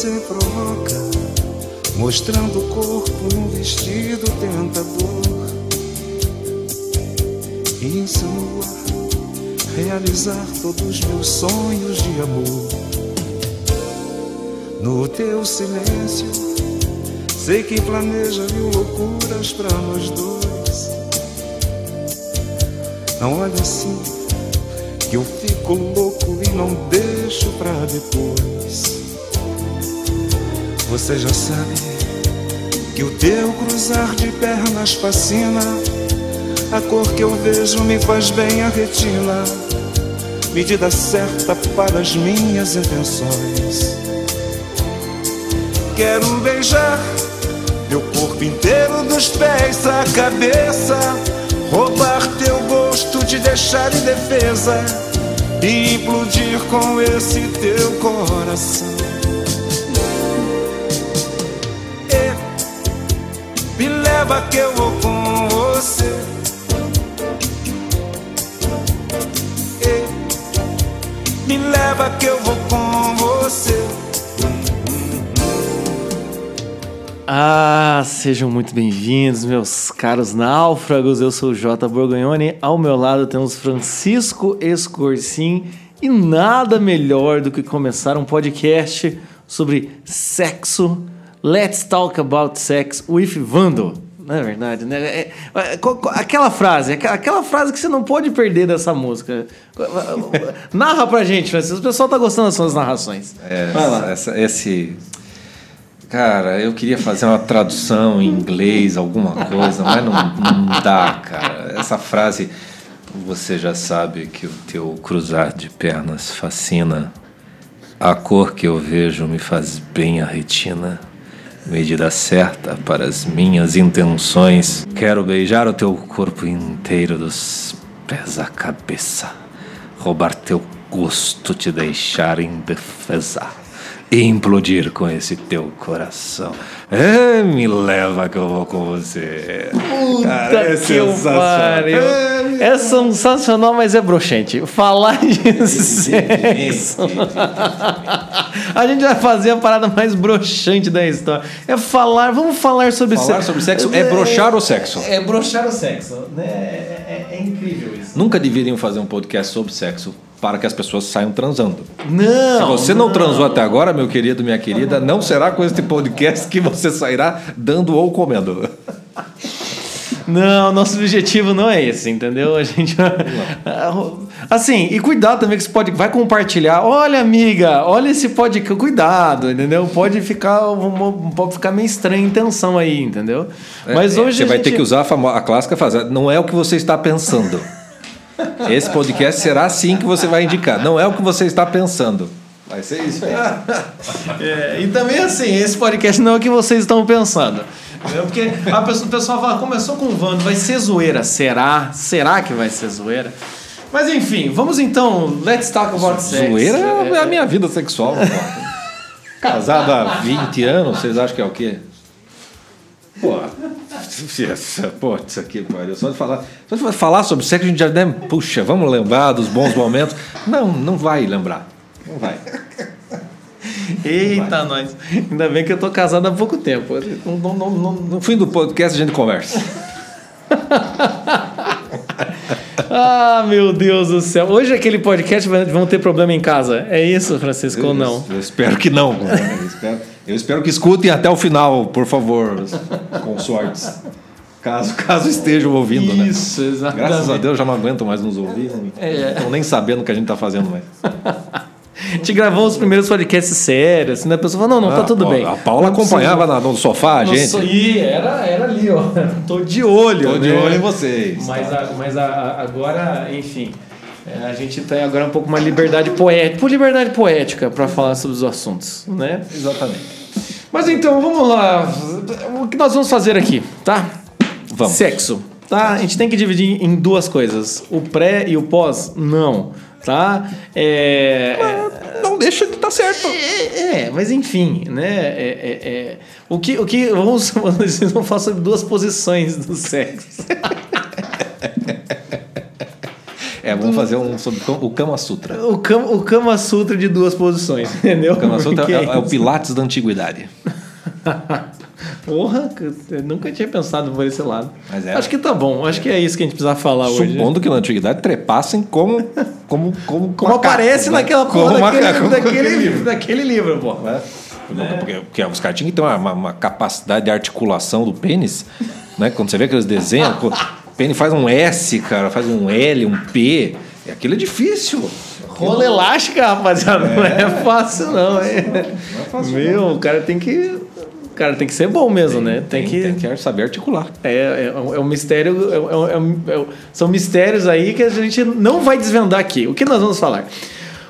você provoca, mostrando o corpo num vestido tentador. Insinua realizar todos meus sonhos de amor. No teu silêncio, sei que planeja mil loucuras pra nós dois. Não olha assim, que eu fico louco e não deixo pra depois. Você já sabe que o teu cruzar de pernas fascina. A cor que eu vejo me faz bem a retina. Medida certa para as minhas intenções. Quero beijar teu corpo inteiro, dos pés à cabeça. Roubar teu gosto, te deixar indefesa. E implodir com esse teu coração. Leva que eu vou com você. Me leva que eu vou com você. Ah, sejam muito bem-vindos, meus caros náufragos. Eu sou o Jota Borgonhoni. Ao meu lado temos Francisco Escorcim. E nada melhor do que começar um podcast sobre sexo. Let's talk about sex with Vando. Não é verdade, né? É- é- aquela frase, aquela, aquela frase que você não pode perder dessa música. Narra pra gente, Francisco. O pessoal tá gostando das suas narrações. É, Vai lá. essa- esse. Cara, eu queria fazer uma tradução em inglês, alguma coisa, mas não, não dá, cara. Essa frase, você já sabe que o teu cruzar de pernas fascina. A cor que eu vejo me faz bem a retina. Medida certa para as minhas intenções. Quero beijar o teu corpo inteiro, dos pés à cabeça. Roubar teu gosto, te deixar indefesa. E implodir com esse teu coração. É, me leva que eu vou com você. Cara, é Puta que eu pariu. É sensacional, mas é broxante. Falar de sexo. A gente vai fazer a parada mais broxante da história. É falar, vamos falar sobre Falar sexo. sobre sexo é broxar o sexo. É broxar o sexo. né? É, é- é incrível isso. Nunca deveriam fazer um podcast sobre sexo para que as pessoas saiam transando. Não. Se você não transou até agora, meu querido, minha querida, não será com este podcast que você sairá dando ou comendo. Não, nosso objetivo não é esse, entendeu? A gente. Assim, e cuidado também que você pode. Vai compartilhar. Olha, amiga, olha esse podcast. Cuidado, entendeu? Pode ficar, pode ficar meio estranha a intenção aí, entendeu? Mas É, hoje. você vai gente- ter que usar a, famo- a clássica frase. Não é o que você está pensando. Esse podcast será assim que você vai indicar. Não é o que você está pensando. Vai ser isso aí. É, e também assim, esse podcast não é o que vocês estão pensando. Entendeu? Porque a pessoa, o pessoal fala, começou com o Vando, vai ser zoeira. Será? Será que vai ser zoeira? Mas enfim, vamos então. Let's talk about sex. Zoeira É, é a minha vida sexual. Casado há 20 anos, vocês acham que é o quê? Pô, pô isso aqui, pariu. Só de falar, só de falar sobre sexo, a gente já deve. Puxa, vamos lembrar dos bons momentos. Não, não vai lembrar. Não vai. Eita, nós. Ainda bem que eu tô casado há pouco tempo. Não, não, não, não- No fim do podcast a gente conversa. Ah, meu Deus do céu. Hoje aquele podcast vai- vão ter problema em casa. É isso, Francisco, ou não? Eu, eu espero que não. Eu espero, eu espero que escutem até o final, por favor, consortes. Caso, caso estejam ouvindo, né? Isso, exatamente. Graças a Deus já não aguento mais nos ouvir. Não É. estão nem sabendo o que a gente está fazendo mais. A gente gravou os primeiros podcasts sérios, assim, né? A pessoa falou, não, não, tá Ah, tudo pô, bem. A Paula Não acompanhava na- no sofá a gente. Nossa, e era, era ali, ó. Tô de olho. Tô de né? olho em vocês. Mas, a- mas a- agora, enfim, é, a gente tem agora um pouco mais liberdade poética, por liberdade poética para falar sobre os assuntos, né? Exatamente. Mas então, vamos lá. O que nós vamos fazer aqui, tá? Vamos. Sexo, tá? A gente tem que dividir em duas coisas. O pré e o pós, não, tá? É... Não deixa de estar certo. É, é, mas enfim, né? É, é, é. O que, o que vamos, vocês vão falar sobre duas posições do sexo. É, vamos fazer um sobre o Kama Sutra. O Kama, o Kama Sutra de duas posições, entendeu? O Kama Sutra é, é o Pilates da antiguidade. Porra, eu nunca tinha pensado por esse lado. Mas é. Acho que tá bom, acho que é isso que a gente precisa falar hoje. Supondo que na antiguidade trepassem como como como, Como aparece naquela Como porra daquele, macaco, como daquele, aquele livro, daquele livro, pô. né? Porque, porque os caras tinham que ter uma, uma- capacidade de articulação do pênis, né? Quando você vê aqueles desenhos, o pênis faz um S, cara, faz um L, um P. Aquilo é difícil. Rola elástica, rapaziada, não é fácil não, é. Meu, o cara tem que. Cara tem que ser bom mesmo, né? Tem, que. tem que saber articular. É, é, um- é um mistério. é um- é um- é um- são mistérios aí que a gente não vai desvendar aqui. O que nós vamos falar?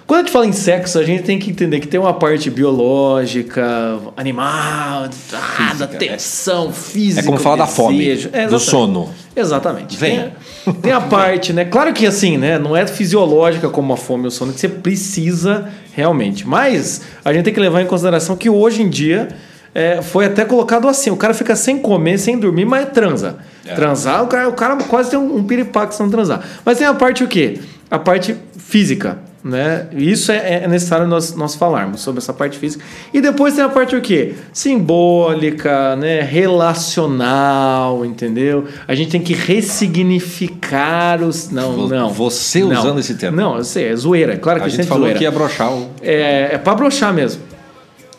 Quando a gente fala em sexo, a gente tem que entender que tem uma parte biológica, animal, ah, da tensão física. É como falar da fome. É, do sono. Exatamente. Vem. Tem, tem a parte, né? Claro que assim, né? Não é fisiológica como a fome e o sono, que você precisa realmente. Mas a gente tem que levar em consideração que hoje em dia é, foi até colocado assim: o cara fica sem comer, sem dormir, mas transa. É. Transar, o cara, o cara quase tem um, um piripaque se não transar. Mas tem a parte o quê? A parte física. Né? Isso é, é necessário nós, nós falarmos sobre essa parte física. E depois tem a parte o quê? Simbólica, né? relacional, entendeu? A gente tem que ressignificar os. Não, não. você Não. usando esse termo. Não, eu sei, é zoeira. Claro que A é gente sempre falou zoeira. que ia brochar o. É, é pra broxar mesmo.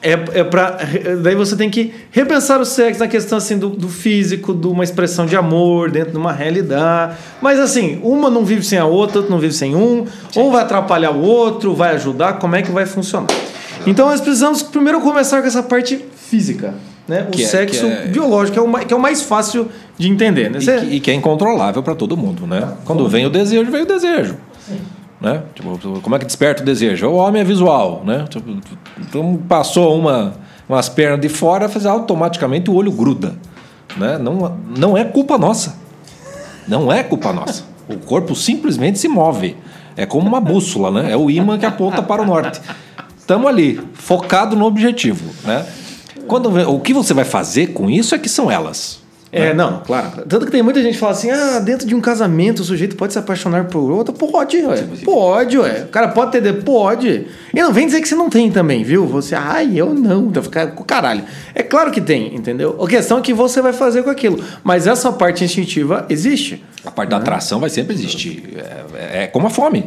É, é pra. Daí você tem que repensar o sexo na questão assim do, do físico, de uma expressão de amor dentro de uma realidade. Mas assim, uma não vive sem a outra, outra não vive sem um. Um vai atrapalhar o outro, vai ajudar. Como é que vai funcionar? Então nós precisamos primeiro começar com essa parte física. Né? O Que é- sexo que é- biológico, que é, o mais, que é o mais fácil de entender. Né? E que, e que é incontrolável para todo mundo, né? Quando vem o desejo, vem o desejo. Né? Tipo, como é que desperta o desejo? O homem é visual, né? Tipo, então passou uma, umas pernas de fora, faz automaticamente o olho gruda. Né? Não, não é culpa nossa. Não é culpa nossa. O corpo simplesmente se move. É como uma bússola, né? É o imã que aponta para o norte. Estamos ali, focado no objetivo, né? Quando, o que você vai fazer com isso é que são elas. É, não, claro. Tanto que tem muita gente que fala assim: ah, dentro de um casamento o sujeito pode se apaixonar por outra. Pode, ué. Pode, ué. O cara pode ter. de- Pode. E não vem dizer que você não tem também, viu? Você, ai, eu não. Então fica com caralho. É claro que tem, entendeu? A questão é que você vai fazer com aquilo. Mas essa parte instintiva existe. A parte da atração vai sempre existir. É, é como a fome.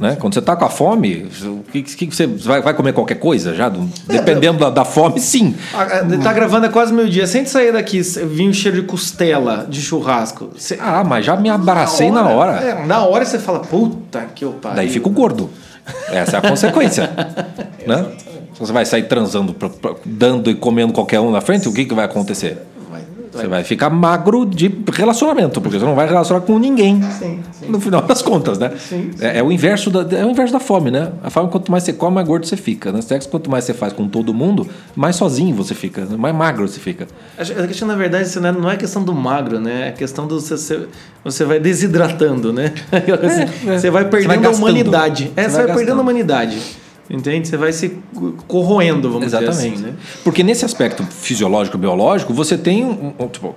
Né? Quando você está com a fome, o que, que você vai, vai comer qualquer coisa já? Do- Dependendo da, da fome, sim. Ah, ah, Tá gravando é quase meio-dia. Sem sair daqui, vinha um cheiro de costela de churrasco. Você- Ah, mas já me abracei na hora. É, na hora você fala, puta que eu pariu. Daí fico gordo. Essa é a consequência. né? Você vai sair transando, dando e comendo qualquer um na frente, o que, que vai acontecer? Você vai ficar magro de relacionamento, porque você não vai relacionar com ninguém. Sim, No final das contas, né? Sim, É, é o inverso da, é o inverso da fome, né? A fome, quanto mais você come, mais gordo você fica. Né? Sexo, quanto mais você faz com todo mundo, mais sozinho você fica, né? mais magro você fica. A questão, na verdade, assim, né, não é questão do magro, né? É questão do você, você, você vai desidratando, né? Assim, é. Você vai Você perdendo vai a humanidade. É, Você você vai vai, perdendo a humanidade. Entende? Você vai se corroendo, vamos dizer assim, né? Porque nesse aspecto fisiológico, biológico, você tem um, um, tipo,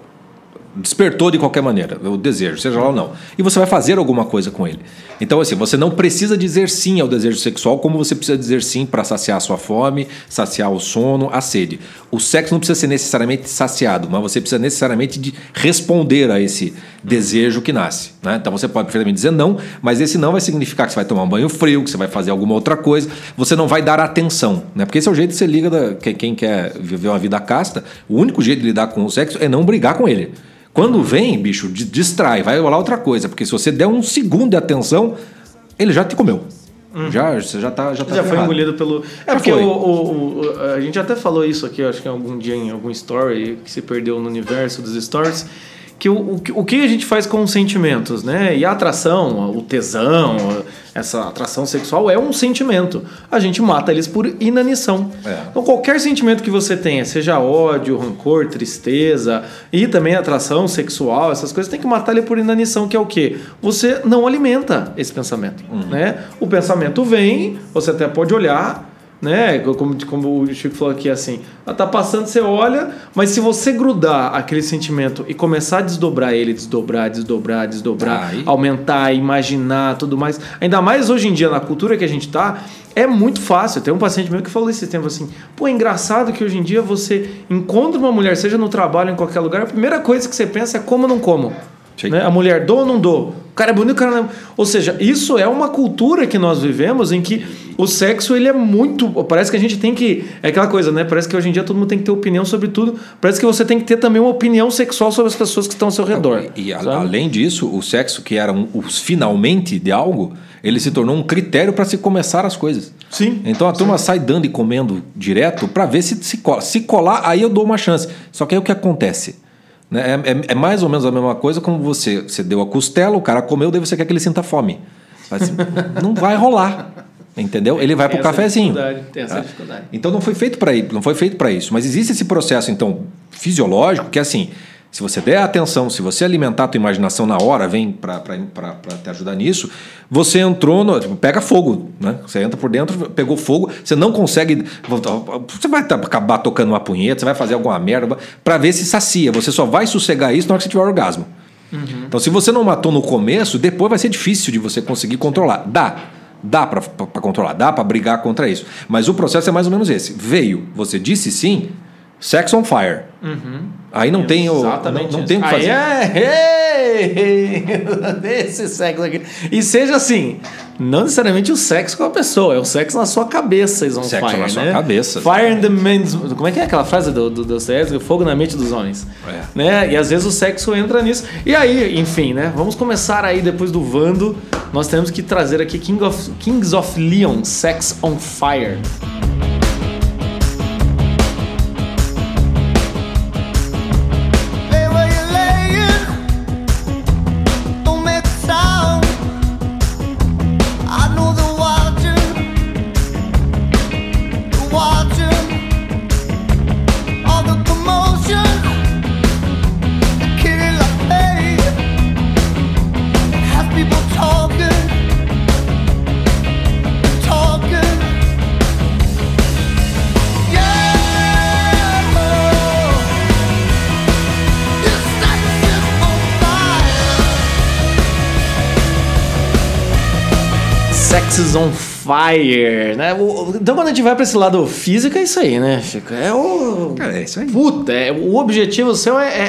despertou de qualquer maneira, o desejo, seja lá ou não. E você vai fazer alguma coisa com ele. Então, assim, você não precisa dizer sim ao desejo sexual, como você precisa dizer sim para saciar a sua fome, saciar o sono, a sede. O sexo não precisa ser necessariamente saciado, mas você precisa necessariamente de responder a esse desejo que nasce. Né? Então você pode perfeitamente dizer não, mas esse não vai significar que você vai tomar um banho frio, que você vai fazer alguma outra coisa, você não vai dar atenção. Né? Porque esse é o jeito que você liga, da, que- quem quer viver uma vida casta, o único jeito de lidar com o sexo é não brigar com ele. Quando vem, bicho, di- distrai, vai rolar outra coisa, porque se você der um segundo de atenção, ele já te comeu. Já, você já tá, já tá. Já foi engolido pelo. É Já porque o, o- o- a gente até falou isso aqui, acho que algum dia em algum story que se perdeu no universo dos stories. Que o, o, que- o que a gente faz com os sentimentos, né? E a atração, o tesão, essa atração sexual é um sentimento. A gente mata eles por inanição. É. Então, qualquer sentimento que você tenha, seja ódio, rancor, tristeza e também atração sexual, essas coisas, tem que matar ele por inanição, que é o quê? Você não alimenta esse pensamento, né? O pensamento vem, você até pode olhar, né? Como, como o Chico falou aqui, assim, ela tá passando, você olha, mas se você grudar aquele sentimento e começar a desdobrar ele, desdobrar, desdobrar, desdobrar, Aí. aumentar, imaginar, tudo mais, ainda mais hoje em dia na cultura que a gente tá, é muito fácil. Tem um paciente meu que falou esse tempo assim: pô, é engraçado que hoje em dia você encontra uma mulher, seja no trabalho, em qualquer lugar, a primeira coisa que você pensa é como ou não como. Sim. Né? A mulher dou ou não dou? O cara é bonito, o cara não é... Ou seja, isso é uma cultura que nós vivemos em que o sexo ele é muito. Parece que a gente tem que. É aquela coisa, né? Parece que hoje em dia todo mundo tem que ter opinião sobre tudo. Parece que você tem que ter também uma opinião sexual sobre as pessoas que estão ao seu redor. E a- sabe? além disso, o sexo, que era um, os finalmente de algo, ele se tornou um critério para se começar as coisas. Sim. Então a turma sai dando e comendo direto para ver se se cola. Se colar, aí eu dou uma chance. Só que aí o que acontece? Né? É, é- é mais ou menos a mesma coisa como você, você deu a costela, o cara comeu, daí você quer que ele sinta fome. Mas não vai rolar. Entendeu? Ele vai Tem pro essa cafezinho. dificuldade, tem essa Tá? dificuldade. Então não foi feito para não foi feito para isso, mas existe esse processo então fisiológico que é assim, se você der atenção, se você alimentar a tua imaginação na hora, vem para te ajudar nisso, você entrou no, tipo, pega fogo, né? Você entra por dentro, pegou fogo, você não consegue, você vai tá- acabar tocando uma punheta, você vai fazer alguma merda para ver se sacia. Você só vai sossegar isso na hora que você tiver orgasmo. Então, se você não matou no começo, depois vai ser difícil de você conseguir controlar. Dá. Dá para controlar, dá para brigar contra isso. Mas o processo é mais ou menos esse. Veio, você disse sim, sex on fire. Aí não tem o, não, Exatamente. não tem o que fazer. Aí é, esse sexo aqui. E seja assim, não necessariamente o sexo com a pessoa, é o sexo na sua cabeça, is on Sexo fire, na sua né? cabeça. Fire in the men's... Como é que é aquela frase do, do, do César? Fogo na mente dos homens. É. Né? E às vezes o sexo entra nisso. E aí, enfim, né? Vamos começar aí depois do Vando. Nós temos que trazer aqui King of, Kings of Leon, Sex on Fire. Fire. Sex is on fire, né? Então quando a gente vai pra esse lado físico, é isso aí, né, Chico? É o. Cara, é isso aí. Puta, é- o objetivo seu é, é,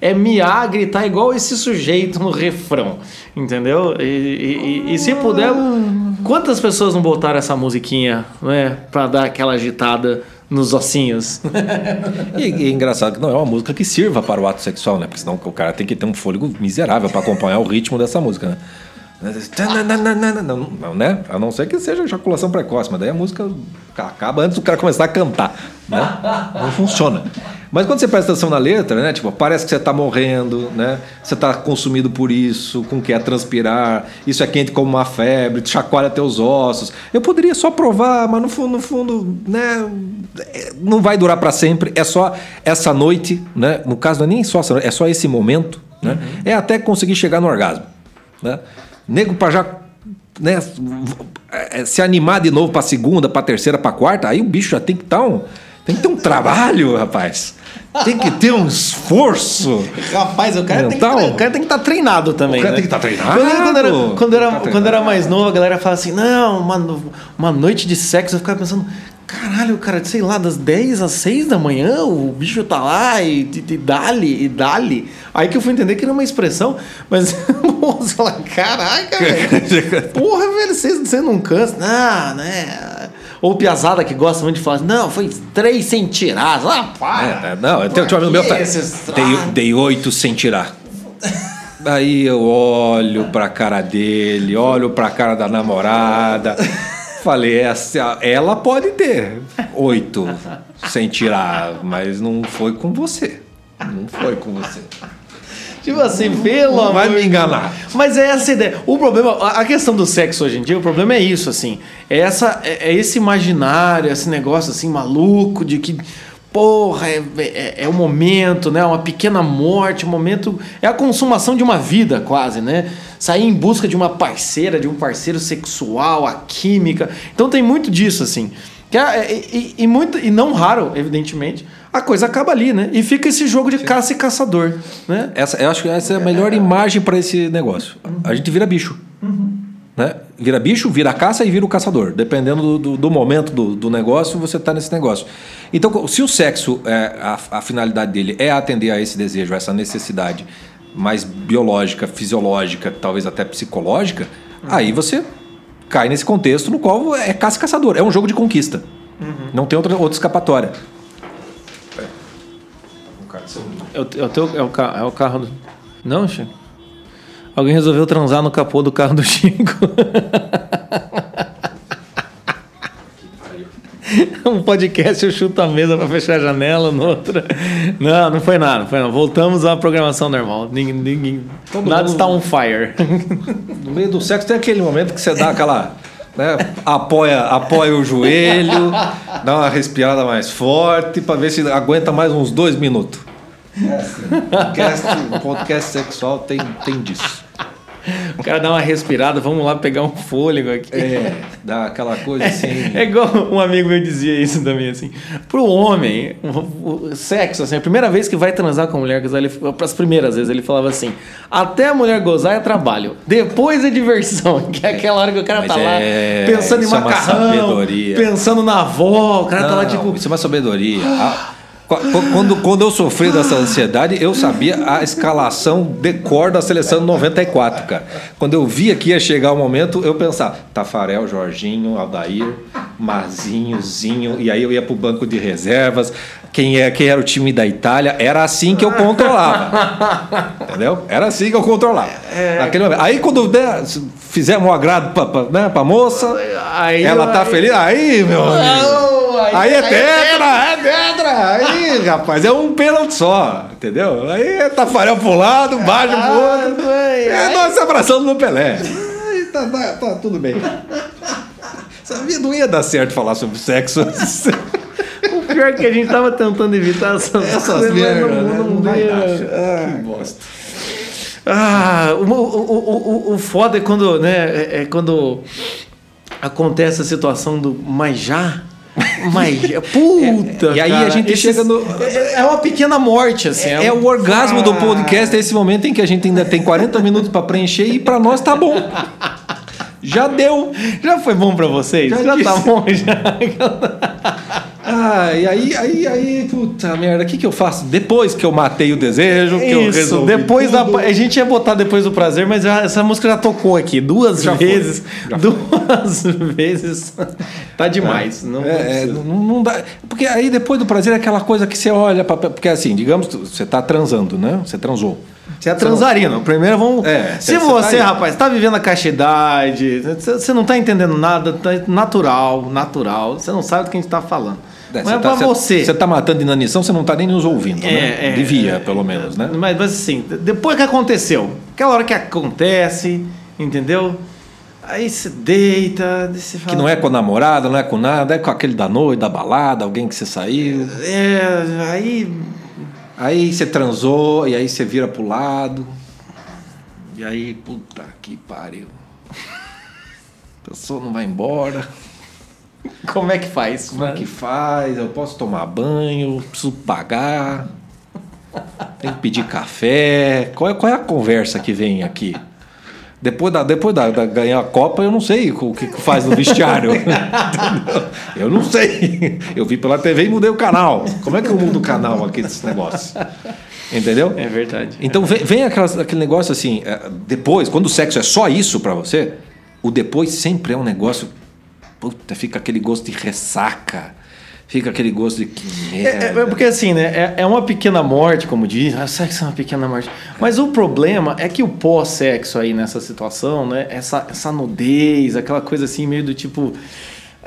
é, é miar, gritar igual esse sujeito no refrão, entendeu? E, e- e- e se puder, quantas pessoas não botaram essa musiquinha, né? Pra dar aquela agitada nos ossinhos? E, e é engraçado que não é uma música que sirva para o ato sexual, né? Porque senão o cara tem que ter um fôlego miserável para acompanhar o ritmo dessa música, né? Não, não, né? A não ser que seja ejaculação precoce, mas daí a música acaba antes do cara começar a cantar, né? Não funciona. Mas quando você presta atenção na letra, né? Tipo, parece que você tá morrendo, né? Você tá consumido por isso, com que é transpirar, isso é quente como uma febre, chacoalha teus ossos. Eu poderia só provar, mas no fundo, no fundo, né? Não vai durar para sempre. É só essa noite, né? No caso, não é nem só essa noite, é só esse momento, né? É até conseguir chegar no orgasmo, né? Nego para já né, é, se animar de novo para segunda, para terceira, para quarta, aí o bicho já tem que estar um, tem que ter um trabalho, rapaz. Tem que ter um esforço. Rapaz, o cara, tem, que, o cara tem que estar treinado também. O cara né? tem que estar treinado. Quando, quando era, quando, era, tá quando era mais novo, a galera fala assim: não, uma, uma noite de sexo. Eu ficava pensando: caralho, cara, sei lá, das 10 às 6 da manhã, o bicho tá lá e, e, e dali, e dali. Aí que eu fui entender que era uma expressão, mas você fala: caraca, velho. Porra, velho, você, não cansa. Não, né? Ou piazada que gosta muito de falar: não, foi três sem tirar. Ah, para. É, é, não, eu tenho um amigo meu tá, dei, dei oito sem tirar. Aí eu olho pra cara dele, olho pra cara da namorada. Falei, essa, ela pode ter oito sem tirar, mas não foi com você. Não foi com você. Tipo assim, pelo Não vai amor me de enganar. Mas é essa ideia. O problema, a questão do sexo hoje em dia, o problema é isso, assim. É, essa, é, é esse imaginário, esse negócio assim, maluco de que. Porra, é, é, é o momento, né? Uma pequena morte, o momento. É a consumação de uma vida, quase, né? Sair em busca de uma parceira, de um parceiro sexual, a química. Então tem muito disso, assim. Que é- e, e- e muito, e não raro, evidentemente, a coisa acaba ali, né? E fica esse jogo de caça e caçador, né? Essa, eu acho que essa é a melhor imagem para esse negócio. A gente vira bicho. Né? Vira bicho, vira caça e vira o caçador. Dependendo do, do, do momento do, do negócio, você está nesse negócio. Então, se o sexo, é, a, a finalidade dele é atender a esse desejo, a essa necessidade mais biológica, fisiológica, talvez até psicológica, aí você cai nesse contexto no qual é caça caçador. É um jogo de conquista. Não tem outra, outra escapatória. É o, é o, teu, é o, é o carro do. Não, Chico? Alguém resolveu transar no capô do carro do Chico. um podcast eu chuto a mesa pra fechar a janela, no outro. Não, não foi nada, não foi nada. Voltamos à programação normal. Ninguém, ninguém, nada está on fire. No meio do sexo tem aquele momento que você dá aquela. Né, apoia, apoia o joelho, dá uma respirada mais forte para ver se aguenta mais uns dois minutos. É assim, podcast, podcast sexual tem, tem disso. O cara dá uma respirada, vamos lá pegar um fôlego aqui. É, dá aquela coisa assim. É igual um amigo meu dizia isso também, assim. Pro homem, sexo, assim, a primeira vez que vai transar com a mulher, ele, as primeiras vezes, ele falava assim: até a mulher gozar é trabalho, depois é diversão. Que é aquela hora que o cara Mas tá é- lá pensando em é macarrão, pensando na avó, o cara tá lá Não, tipo. Isso é uma sabedoria. A- qu- qu- Quando, quando eu sofri dessa ansiedade, eu sabia a escalação de cor da seleção de 94, cara. Quando eu via que ia chegar o momento, eu pensava, Tafarel, Jorginho, Aldair, Marzinho, Zinho, e aí eu ia pro banco de reservas. Quem, é, quem era o time da Itália, era assim que eu controlava. Entendeu? Era assim que eu controlava. Naquele momento. Aí quando né, fizemos um agrado pra, pra, né, pra moça, Aí ela tá feliz. Aí, meu amigo. Não, Aí é tetra, é tetra. Aí, rapaz, é um pênalti só, entendeu? Aí é Tafarel pro lado, baixo pro outro. ai, É nós abraçando no Pelé. Aí tá, tá, tá tudo bem. Sabia, não ia dar certo falar sobre sexo. O pior é que a gente tava tentando evitar essas, Essas coisas, mas merda, não- né? não Não dar. Que bosta. Ah, o, o, o, o, o foda é quando, né, é, é quando acontece a situação do mas já? Mas já? Puta, E aí cara, a gente esses- chega no- É, é uma pequena morte, assim. É, um- o orgasmo do Ah. podcast, é esse momento em que a gente ainda tem 40 minutos para preencher e para nós tá bom. Já deu. Já foi bom pra vocês? Já Já, tá bom, já. Ah, e aí, aí, aí, puta merda, o que, que eu faço? Depois que eu matei o desejo, que eu Isso, resolvi depois da. tudo. A gente ia botar depois do prazer, mas já- essa música já tocou aqui duas Já vezes. duas vezes. Tá demais. Não, não É, é, não, não dá. Porque aí depois do prazer é aquela coisa que você olha pra, porque assim, digamos, você tá transando, né? Você transou. Você é transarino. Primeiro vamos. É, Se você tá rapaz, tá vivendo a castidade, você você não tá entendendo nada, tá natural, natural. Você não sabe do que a gente tá falando. É, Mas é tá, pra você. Você tá matando de inanição, você não tá nem nos ouvindo, né? É, é, Devia, é, pelo menos, né? Mas, mas assim, depois que aconteceu, aquela hora que acontece, entendeu? Aí você deita, você fala. Que não é com a namorada, não é com nada, é com aquele da noite, da balada, alguém que você saiu. É, aí. Aí você transou, e aí você vira pro lado. E aí, puta que pariu. A pessoa não vai embora. Como é que faz? Como é que faz? Eu posso tomar banho? Preciso pagar? Tem que pedir café? Qual é, qual é a conversa que vem aqui? Depois da, depois da, da ganhar a Copa, eu não sei o que que faz no vestiário. Eu não sei. Eu vi pela TV e mudei o canal. Como é que eu mudo o canal aqui desse negócio? Entendeu? É verdade. Então vem, vem aquelas- aquele negócio assim, é, depois, quando o sexo é só isso pra você, o depois sempre é um negócio. Puta, fica aquele gosto de ressaca. Fica aquele gosto de que merda. É, é porque assim, né? É, é uma pequena morte, como diz. Ah, sexo é uma pequena morte. Mas o problema é que o pós-sexo aí nessa situação, né? Essa, essa nudez, aquela coisa assim, meio do tipo.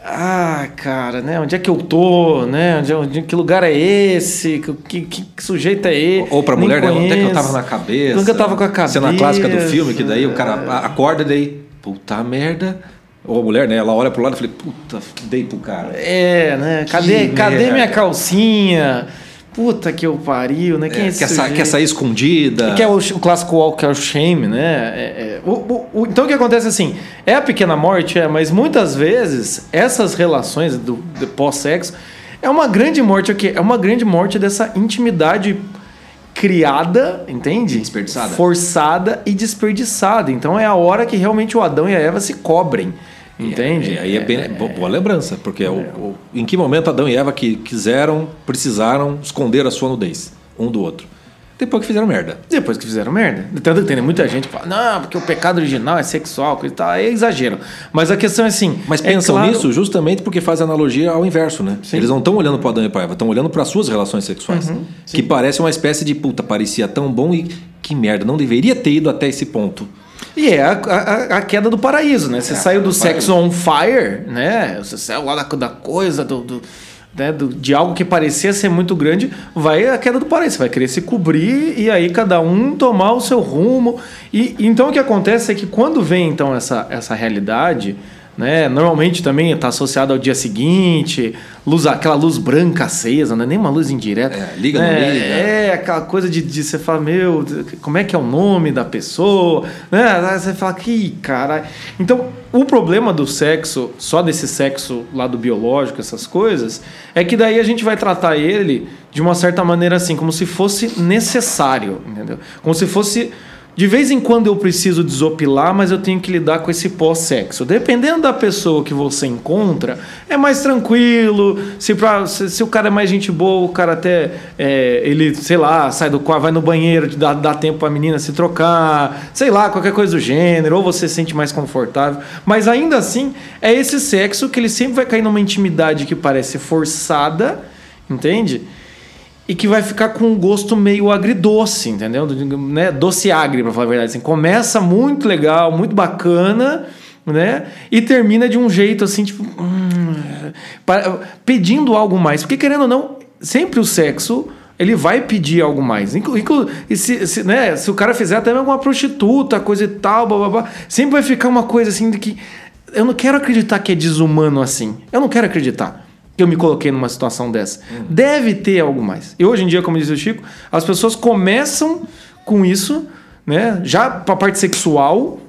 Ah, cara, né? Onde é que eu tô, né? Onde, onde- que lugar é esse? Que, que, que sujeito é esse? Ou pra Nem mulher, né? Onde é que eu tava conheço. na cabeça? Onde é que eu tava com a Cena clássica do cabeça? filme, que daí o cara acorda e daí, puta merda. Ou a mulher, né? Ela olha pro lado e fala, puta, dei pro cara. É, né? Cadê, Que cadê merda. minha calcinha? puta que eu pariu, né? Quem é, É, esse quer, sa- quer sair escondida. Que é o, o clássico walk of shame, né? É- é- o- o- então o que acontece assim, é a pequena morte, é, mas muitas vezes essas relações do, do pós-sexo é uma grande morte, o quê? É uma grande morte dessa intimidade criada, entende? Desperdiçada. Forçada e desperdiçada. Então é a hora que realmente o Adão e a Eva se cobrem, entende? E aí é bem bo- boa lembrança, porque é o, o- em que momento Adão e Eva que quiseram, precisaram esconder a sua nudez um do outro? Depois que fizeram merda. Depois que fizeram merda. Tanto que tem muita gente que fala, não, porque o pecado original é sexual, coisa e tal. É exagero. Mas a questão é assim. Mas é pensam claro- nisso justamente porque faz analogia ao inverso, né? Eles não estão olhando para Adão e para Eva, estão olhando para as suas relações sexuais. Uhum, que parece uma espécie de puta, parecia tão bom e que merda, não deveria ter ido até esse ponto. E é a, a- a queda do paraíso, né? Você saiu do do sexo on fire, né? Você saiu lá da, da coisa, do, do- né? do- de algo que parecia ser muito grande, vai a queda do paraíso. Você vai querer se cobrir e aí cada um tomar o seu rumo. E então o que acontece é que quando vem então essa, essa realidade. Né? Normalmente também está associado ao dia seguinte, luz, aquela luz branca acesa, não é nem uma luz indireta. É, liga, não né? liga. É, aquela coisa de, de você falar, meu, como é que é o nome da pessoa? Né? Aí você fala, que caralho. Então, o problema do sexo, só desse sexo lá do biológico, essas coisas, é que daí a gente vai tratar ele de uma certa maneira assim, como se fosse necessário, entendeu? Como se fosse. De vez em quando eu preciso desopilar, mas eu tenho que lidar com esse pós-sexo. Dependendo da pessoa que você encontra, é mais tranquilo. Se, pra, se, se o cara é mais gente boa, o cara até. é, ele, sei lá, sai do quarto, vai no banheiro, dá, dá tempo pra menina se trocar, sei lá, qualquer coisa do gênero, ou você se sente mais confortável. Mas ainda assim, é esse sexo que ele sempre vai cair numa intimidade que parece forçada, entende? E que vai ficar com um gosto meio agridoce, entendeu? Né? Doce agri, pra falar a verdade. Assim, começa muito legal, muito bacana, né? E termina de um jeito assim, tipo. hum, pa- pedindo algo mais. Porque, querendo ou não, sempre o sexo. Ele vai pedir algo mais. Inclu, se, se, né, se o cara fizer até mesmo uma prostituta, coisa e tal, blá, blá, blá, sempre vai ficar uma coisa assim de que. Eu não quero acreditar que é desumano assim. Eu não quero acreditar que eu me coloquei numa situação dessa. Deve ter algo mais. E hoje em dia, como diz o Chico, as pessoas começam com isso, né? Já para a parte sexual,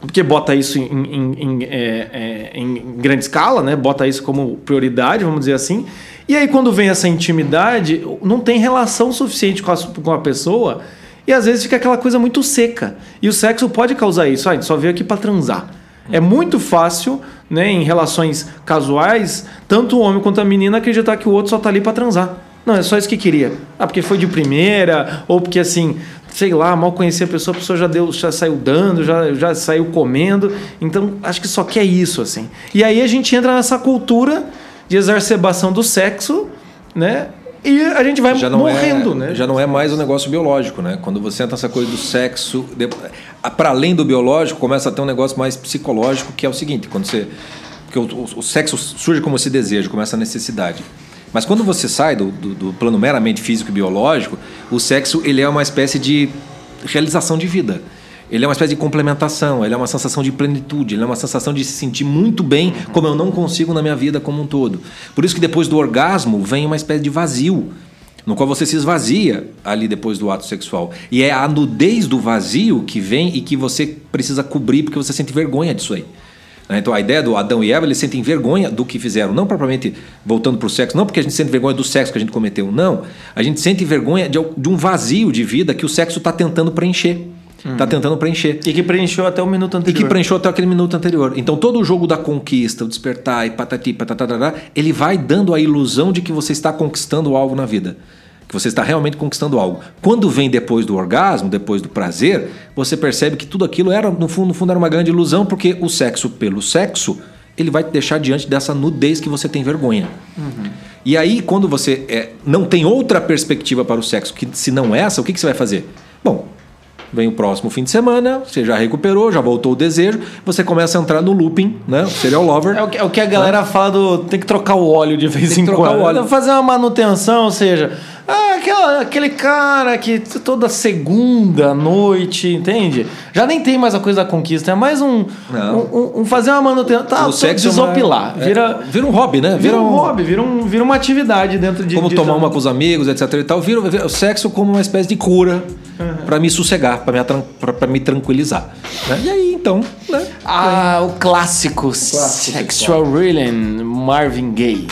porque bota isso em, em- em- é, é, em grande escala, né? Bota isso como prioridade, vamos dizer assim. E aí, quando vem essa intimidade, não tem relação suficiente com a, com a pessoa. E às vezes fica aquela coisa muito seca. E o sexo pode causar isso. Ah, a gente só veio aqui para transar. É muito fácil, né, em relações casuais, tanto o homem quanto a menina acreditar que o outro só tá ali para transar. Não, é só isso que queria. Ah, porque foi de primeira, ou porque assim, sei lá, mal conhecia a pessoa, a pessoa já deu, já saiu dando, já, já saiu comendo. Então, acho que só quer isso, assim. E aí a gente entra nessa cultura de exacerbação do sexo, né? E a gente vai já não morrendo, é, né? Já não é mais um negócio biológico, né? Quando você entra nessa coisa do sexo, para além do biológico, começa a ter um negócio mais psicológico, que é o seguinte, quando você porque o, o- sexo surge como esse desejo, como essa necessidade. Mas quando você sai do, do- do plano meramente físico e biológico, o sexo ele é uma espécie de realização de vida. Ele é uma espécie de complementação, ele é uma sensação de plenitude, ele é uma sensação de se sentir muito bem, como eu não consigo na minha vida como um todo. Por isso que depois do orgasmo vem uma espécie de vazio, no qual você se esvazia ali depois do ato sexual. E é a nudez do vazio que vem e que você precisa cobrir porque você sente vergonha disso aí. Né? Então a ideia do Adão e Eva, eles sentem vergonha do que fizeram, não propriamente voltando para o sexo, não porque a gente sente vergonha do sexo que a gente cometeu, não. A gente sente vergonha de, de um vazio de vida que o sexo está tentando preencher. Está tentando preencher. E que preencheu até o minuto E anterior. que preencheu até aquele minuto anterior. Então todo o jogo da conquista, o despertar e patati, patatá, ele vai dando a ilusão de que você está conquistando algo na vida. Que você está realmente conquistando algo. Quando vem depois do orgasmo, depois do prazer, você percebe que tudo aquilo era, no fundo, no fundo era uma grande ilusão, porque o sexo pelo sexo, ele vai te deixar diante dessa nudez que você tem vergonha. E aí, quando você é, não tem outra perspectiva para o sexo, que se não essa, o que, que você vai fazer? Bom, Vem o próximo fim de semana, você já recuperou, já voltou o desejo, você começa a entrar no looping, né? O serial lover. É o, que, é o que a galera fala do. Tem que trocar o óleo de vez Tem em quando. óleo. Fazer uma manutenção, ou seja, Ah, aquela, aquele cara que toda segunda noite, entende? Já nem tem mais a coisa da conquista, é mais um. Um, um- um fazer uma manutenção. Tá, o sexo é desopilar. é, vira, vira um hobby, né? vira um hobby, vira, um, vira uma atividade dentro de. Como de- tomar uma com os amigos, etc e tal. Vira, vira o sexo como uma espécie de cura pra me sossegar, pra me, pra- me tranquilizar. né? E aí, então, né? Ah, o clássico, Sexual Healing, Marvin Gaye.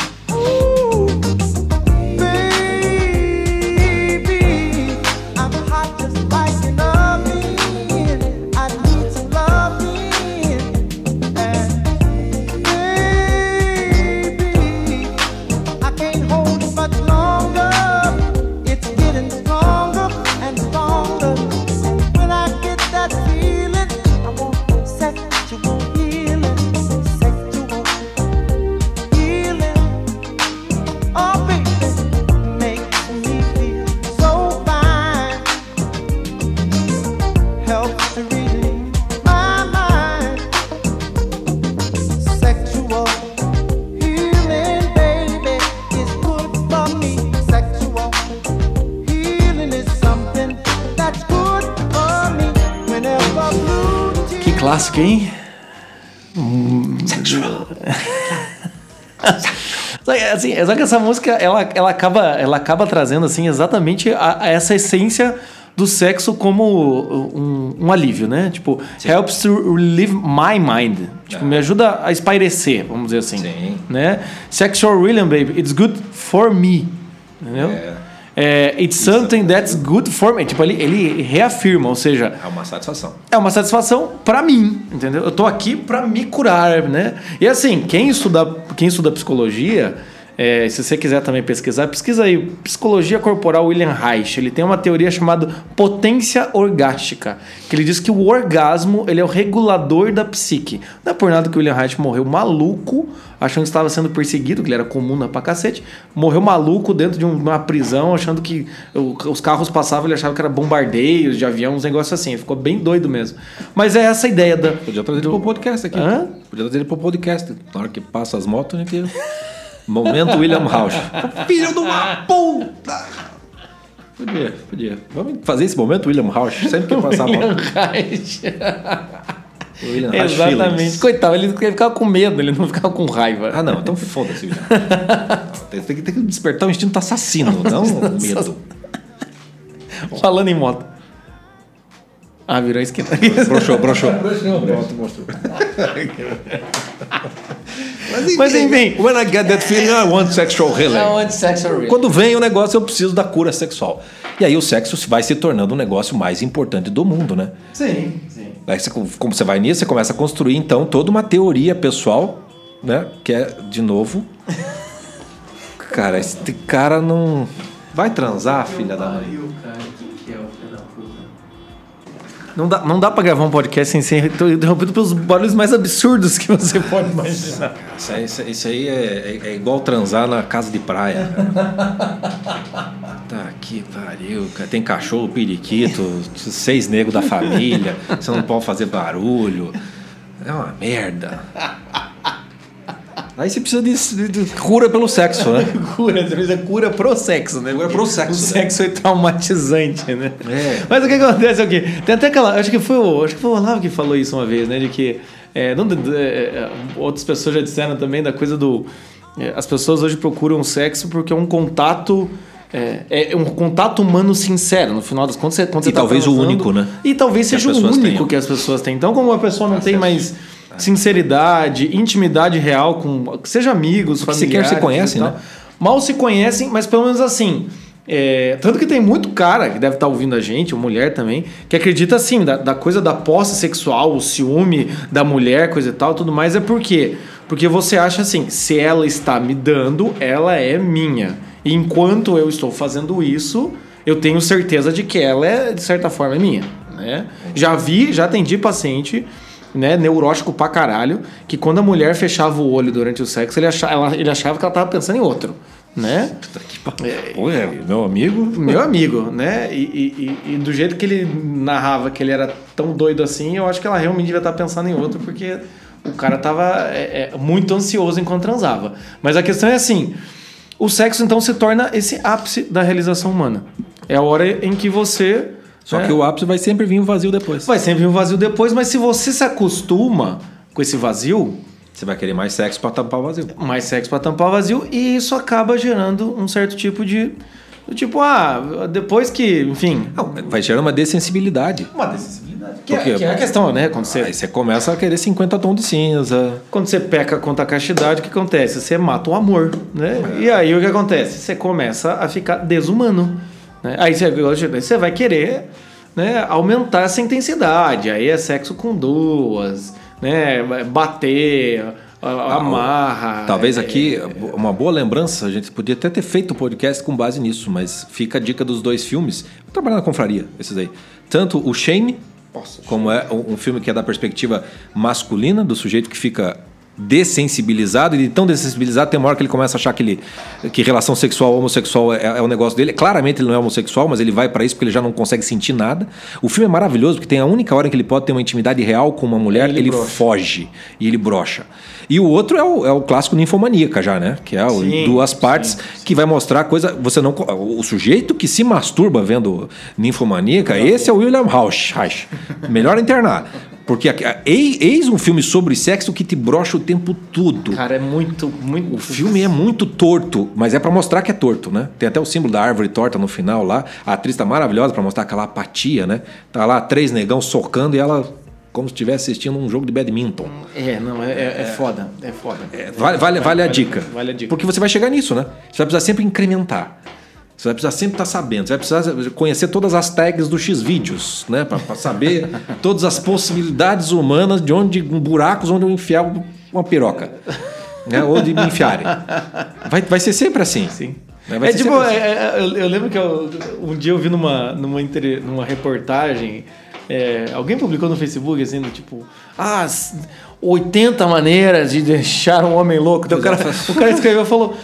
Que, assim, só que essa música ela, ela, acaba, ela acaba trazendo assim exatamente a, a essa essência do sexo como um, um alívio, né? Tipo, helps to relieve my mind. Tipo, me ajuda a espairecer, vamos dizer assim. Sim. Né? Sexual William, baby, it's good for me. Entendeu? É, it's something that's good for me. Tipo, ele, ele reafirma, ou seja, É uma satisfação. é uma satisfação pra mim, entendeu? Eu tô aqui pra me curar, né? E assim, quem estuda, quem estuda psicologia, é, se você quiser também pesquisar, pesquisa aí Psicologia Corporal William Reich. Ele tem uma teoria chamada potência orgástica, que ele diz que o orgasmo ele é o regulador da psique. Não é por nada que o William Reich morreu maluco, achando que estava sendo perseguido, que ele era comuna pra cacete. Morreu maluco dentro de um- uma prisão, achando que os carros passavam, ele achava que era bombardeios de avião, uns negócios assim. Ele ficou bem doido mesmo. Mas é essa a ideia da. Podia trazer ele pro podcast aqui. Hã? Podia trazer ele pro podcast. Na hora que passa as motos, a gente. Momento William Rausch. Filho de uma puta! Podia, podia. Vamos fazer esse momento William Rausch sempre que passar a William. O William Rausch Exatamente. Feelings. Coitado, ele ele ficava com medo, ele não ficava com raiva. Ah, não, então foda-se, William. Tem, tem que- tem que despertar o instinto assassino, não o medo. Falando em moto. Ah, virou esquina. Broxou, broxou. Pronto, mostrou. Mas enfim. When I get that feeling, I want sexual healing. sexual Quando vem o negócio, eu preciso da cura sexual. E aí o sexo vai se tornando o negócio mais importante do mundo, né? Sim, sim. Aí você, como você vai nisso, você começa a construir então toda uma teoria pessoal, né? Que é, de novo. Cara, esse cara não. Vai transar, filha da mãe? Não dá, não dá pra gravar um podcast sem ser interrompido pelos barulhos mais absurdos que você pode imaginar. Isso isso isso aí é, é- é igual transar na casa de praia. tá que pariu, cara. Tem cachorro, periquito, seis negros da família, você não pode fazer barulho. É uma merda. Aí você precisa de, de- de cura pelo sexo, né? Cura, vezes é cura pro sexo, né? Cura pro sexo, O né? sexo é traumatizante, né? É. Mas o que acontece é o quê? Tem até aquela. Acho que foi o, acho que foi o Olavo que falou isso uma vez, né? De que. é, não, é, outras pessoas já disseram também da coisa do. é, as pessoas hoje procuram sexo porque é um contato. É, é um contato humano sincero, no final das contas. você- Quando E você tá talvez o único, né? E talvez seja o único tenham. que as pessoas têm. Então, como a pessoa não tem mais sinceridade, intimidade real com. Seja amigos, sequer familiares. se conhecem, né? Mal se conhecem, mas pelo menos assim. é, tanto que tem muito cara que deve estar ouvindo a gente, ou mulher também, que acredita assim, da, da coisa da posse sexual, o ciúme da mulher, coisa e tal, tudo mais, é por quê? Porque você acha assim, se ela está me dando, ela é minha. E enquanto eu estou fazendo isso, eu tenho certeza de que ela é, de certa forma, é minha. Né? Já vi, já atendi paciente né, neurótico pra caralho, que quando a mulher fechava o olho durante o sexo, ele achava, ela- ele achava que ela tava pensando em outro, né? É, meu amigo. Meu amigo, né? E, e- e- e do jeito que ele narrava que ele era tão doido assim, eu acho que ela realmente devia estar pensando em outro, porque o cara tava é, é, muito ansioso enquanto transava. Mas a questão é assim: o sexo então se torna esse ápice da realização humana. É a hora em que você. Só né, que o ápice vai sempre vir um vazio depois. Vai sempre vir um vazio depois, mas se você se acostuma com esse vazio, Você vai querer mais sexo pra tampar o vazio. mais sexo para tampar o vazio e isso acaba gerando um certo tipo de. do Tipo, ah, depois que. Enfim. Não, vai gerando uma dessensibilidade. Uma dessensibilidade. Que, Por quê? é, que é a questão, né? Quando você, Aí você começa a querer 50 tons de cinza. quando você peca contra a castidade, o que acontece? Você mata o amor, né? E aí o que acontece? Você começa a ficar desumano. Né? Aí você, vai querer né, aumentar essa intensidade. Aí é sexo com duas, né? Bater, amarra. Talvez é, aqui, uma boa lembrança, a gente podia até ter feito um podcast com base nisso, mas fica a dica dos dois filmes. Vou trabalhar na confraria, esses aí. Tanto o Shane, como é um filme que é da perspectiva masculina, do sujeito que fica dessensibilizado, e tão dessensibilizado tem uma hora que ele começa a achar que, ele, que relação sexual homossexual é, é o negócio dele. Claramente ele não é homossexual, mas ele vai pra isso porque ele já não consegue sentir nada. O filme é maravilhoso porque tem a única hora em que ele pode ter uma intimidade real com uma mulher, Ele ele, foge e ele brocha. E o outro é o, é o clássico ninfomaníaca já, né? Que é o Sim, duas sim, partes que vai mostrar a coisa. Você não o sujeito que se masturba vendo ninfomaníaca, esse é o William Rausch. Melhor internar. Porque eis um filme sobre sexo que te brocha o tempo todo. Cara, é muito, muito. O filme é muito torto, mas é pra mostrar que é torto, né? Tem até o símbolo da árvore torta no final lá. A atriz tá maravilhosa pra mostrar aquela apatia, né? Tá lá três negão socando e ela como se estivesse assistindo um jogo de badminton. É, não, é, é, é foda. É foda. É, vale, vale, vale a dica. Vale a dica. Porque você vai chegar nisso, né? Você vai precisar sempre incrementar. Você vai precisar sempre estar sabendo. Você vai precisar conhecer todas as tags do X-Vídeos, né? Pra saber todas as possibilidades humanas de onde buracos onde eu enfiar uma piroca. Né? Ou de me enfiarem. Vai, vai ser sempre assim. Sim. Né? Vai É tipo, assim. é- é- eu, eu lembro que eu- um dia eu vi numa, numa, inter- numa reportagem, é, alguém publicou no Facebook assim, do tipo, ah, s- 80 maneiras de deixar um homem louco. Então, o, cara, o cara escreveu e falou: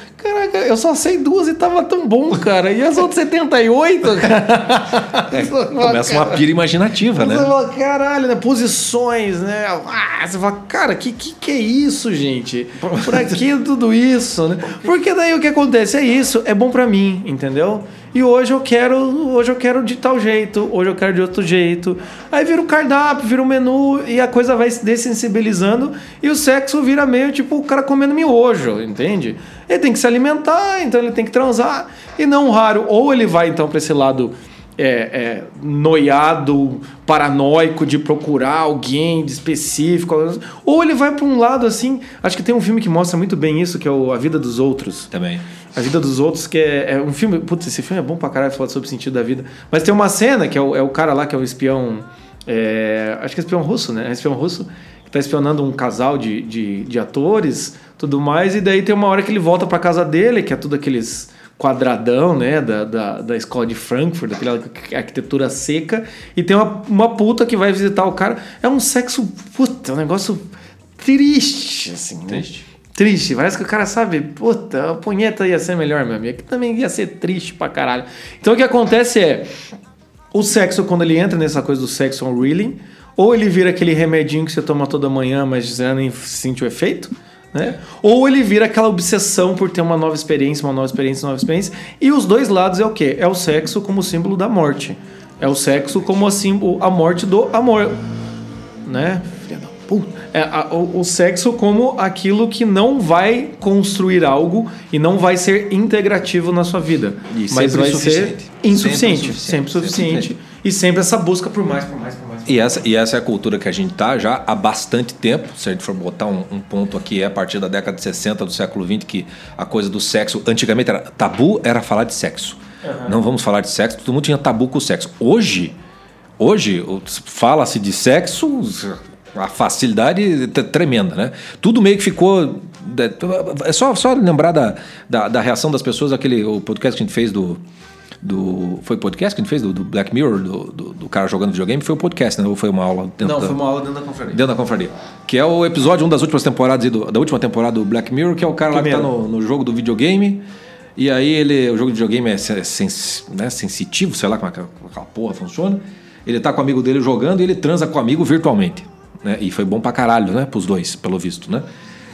Caraca, eu só sei duas e tava tão bom, cara. E as outras 78, cara. É, começa uma pira imaginativa, Você né? fala, caralho, né? Posições, né? Ah, você fala, cara, que, que que é isso, gente? Pra que tudo isso, né? Porque daí o que acontece é isso, é bom pra mim, entendeu? E hoje eu quero, hoje eu quero de tal jeito, hoje eu quero de outro jeito. Aí vira o cardápio, vira o menu e a coisa vai se dessensibilizando e o sexo vira meio tipo o cara comendo miojo, entende? Ele tem que se alimentar, então ele tem que transar e não raro ou ele vai então pra esse lado é, é, noiado, paranoico de procurar alguém de específico, ou ele vai para um lado assim. Acho que tem um filme que mostra muito bem isso, que é o A Vida dos Outros. Também. A Vida dos Outros, que é, é um filme. Putz, esse filme é bom pra caralho falar sobre o sentido da vida. Mas tem uma cena que é o, é o cara lá que é o espião. é, acho que é espião russo, né? É espião russo que tá espionando um casal de, de, de atores, tudo mais, e daí tem uma hora que ele volta pra casa dele, que é tudo aqueles quadradão, né, da, da, da escola de Frankfurt, daquela arquitetura seca, e tem uma, uma puta que vai visitar o cara. É um sexo, puta, é um negócio triste, assim, né? Triste. Triste, parece que o cara sabe, puta, a punheta ia ser melhor, meu amigo. Aqui também ia ser triste pra caralho. Então o que acontece é, o sexo, quando ele entra nessa coisa do sexo on reeling, ou ele vira aquele remedinho que você toma toda manhã, mas você nem sente o efeito, né? Ou ele vira aquela obsessão por ter uma nova experiência, uma nova experiência, uma nova experiência. E os dois lados é o quê? É o sexo como símbolo da morte. É o sexo como a, símbolo, a morte do amor. Né? Filha da puta. É, a- o, o sexo como aquilo que não vai construir algo e não vai ser integrativo na sua vida. E mas sempre vai insuficiente. ser insuficiente. Sempre Sempre insuficiente. suficiente. Sempre E sempre essa busca por mais, por mais, por mais. E essa, e essa é a cultura que a gente tá já há bastante tempo. Se a gente for botar um, um ponto aqui, é a partir da década de 60 do século 20 que a coisa do sexo, antigamente era tabu, era falar de sexo. Não vamos falar de sexo, todo mundo tinha tabu com o sexo. Hoje, hoje fala-se de sexo, a facilidade é tremenda, né? Tudo meio que ficou. É só, só lembrar da, da, da reação das pessoas, aquele o podcast que a gente fez do. Do foi podcast que a gente fez do, do Black Mirror, do, do, do cara jogando videogame? Foi o podcast, né? Ou foi uma aula dentro Não, da, foi uma aula dentro da confraria. Dentro da confraria. Que é o episódio, um das últimas temporadas, do- da última temporada do Black Mirror, que é o cara lá que tá Primeiro. no, no jogo do videogame. E aí ele, o jogo de videogame é sen- sens- né, sensitivo, sei lá como é que aquela porra funciona. Ele tá com o amigo dele jogando e ele transa com o amigo virtualmente. Né? E foi bom pra caralho, né? Pros dois, pelo visto, né?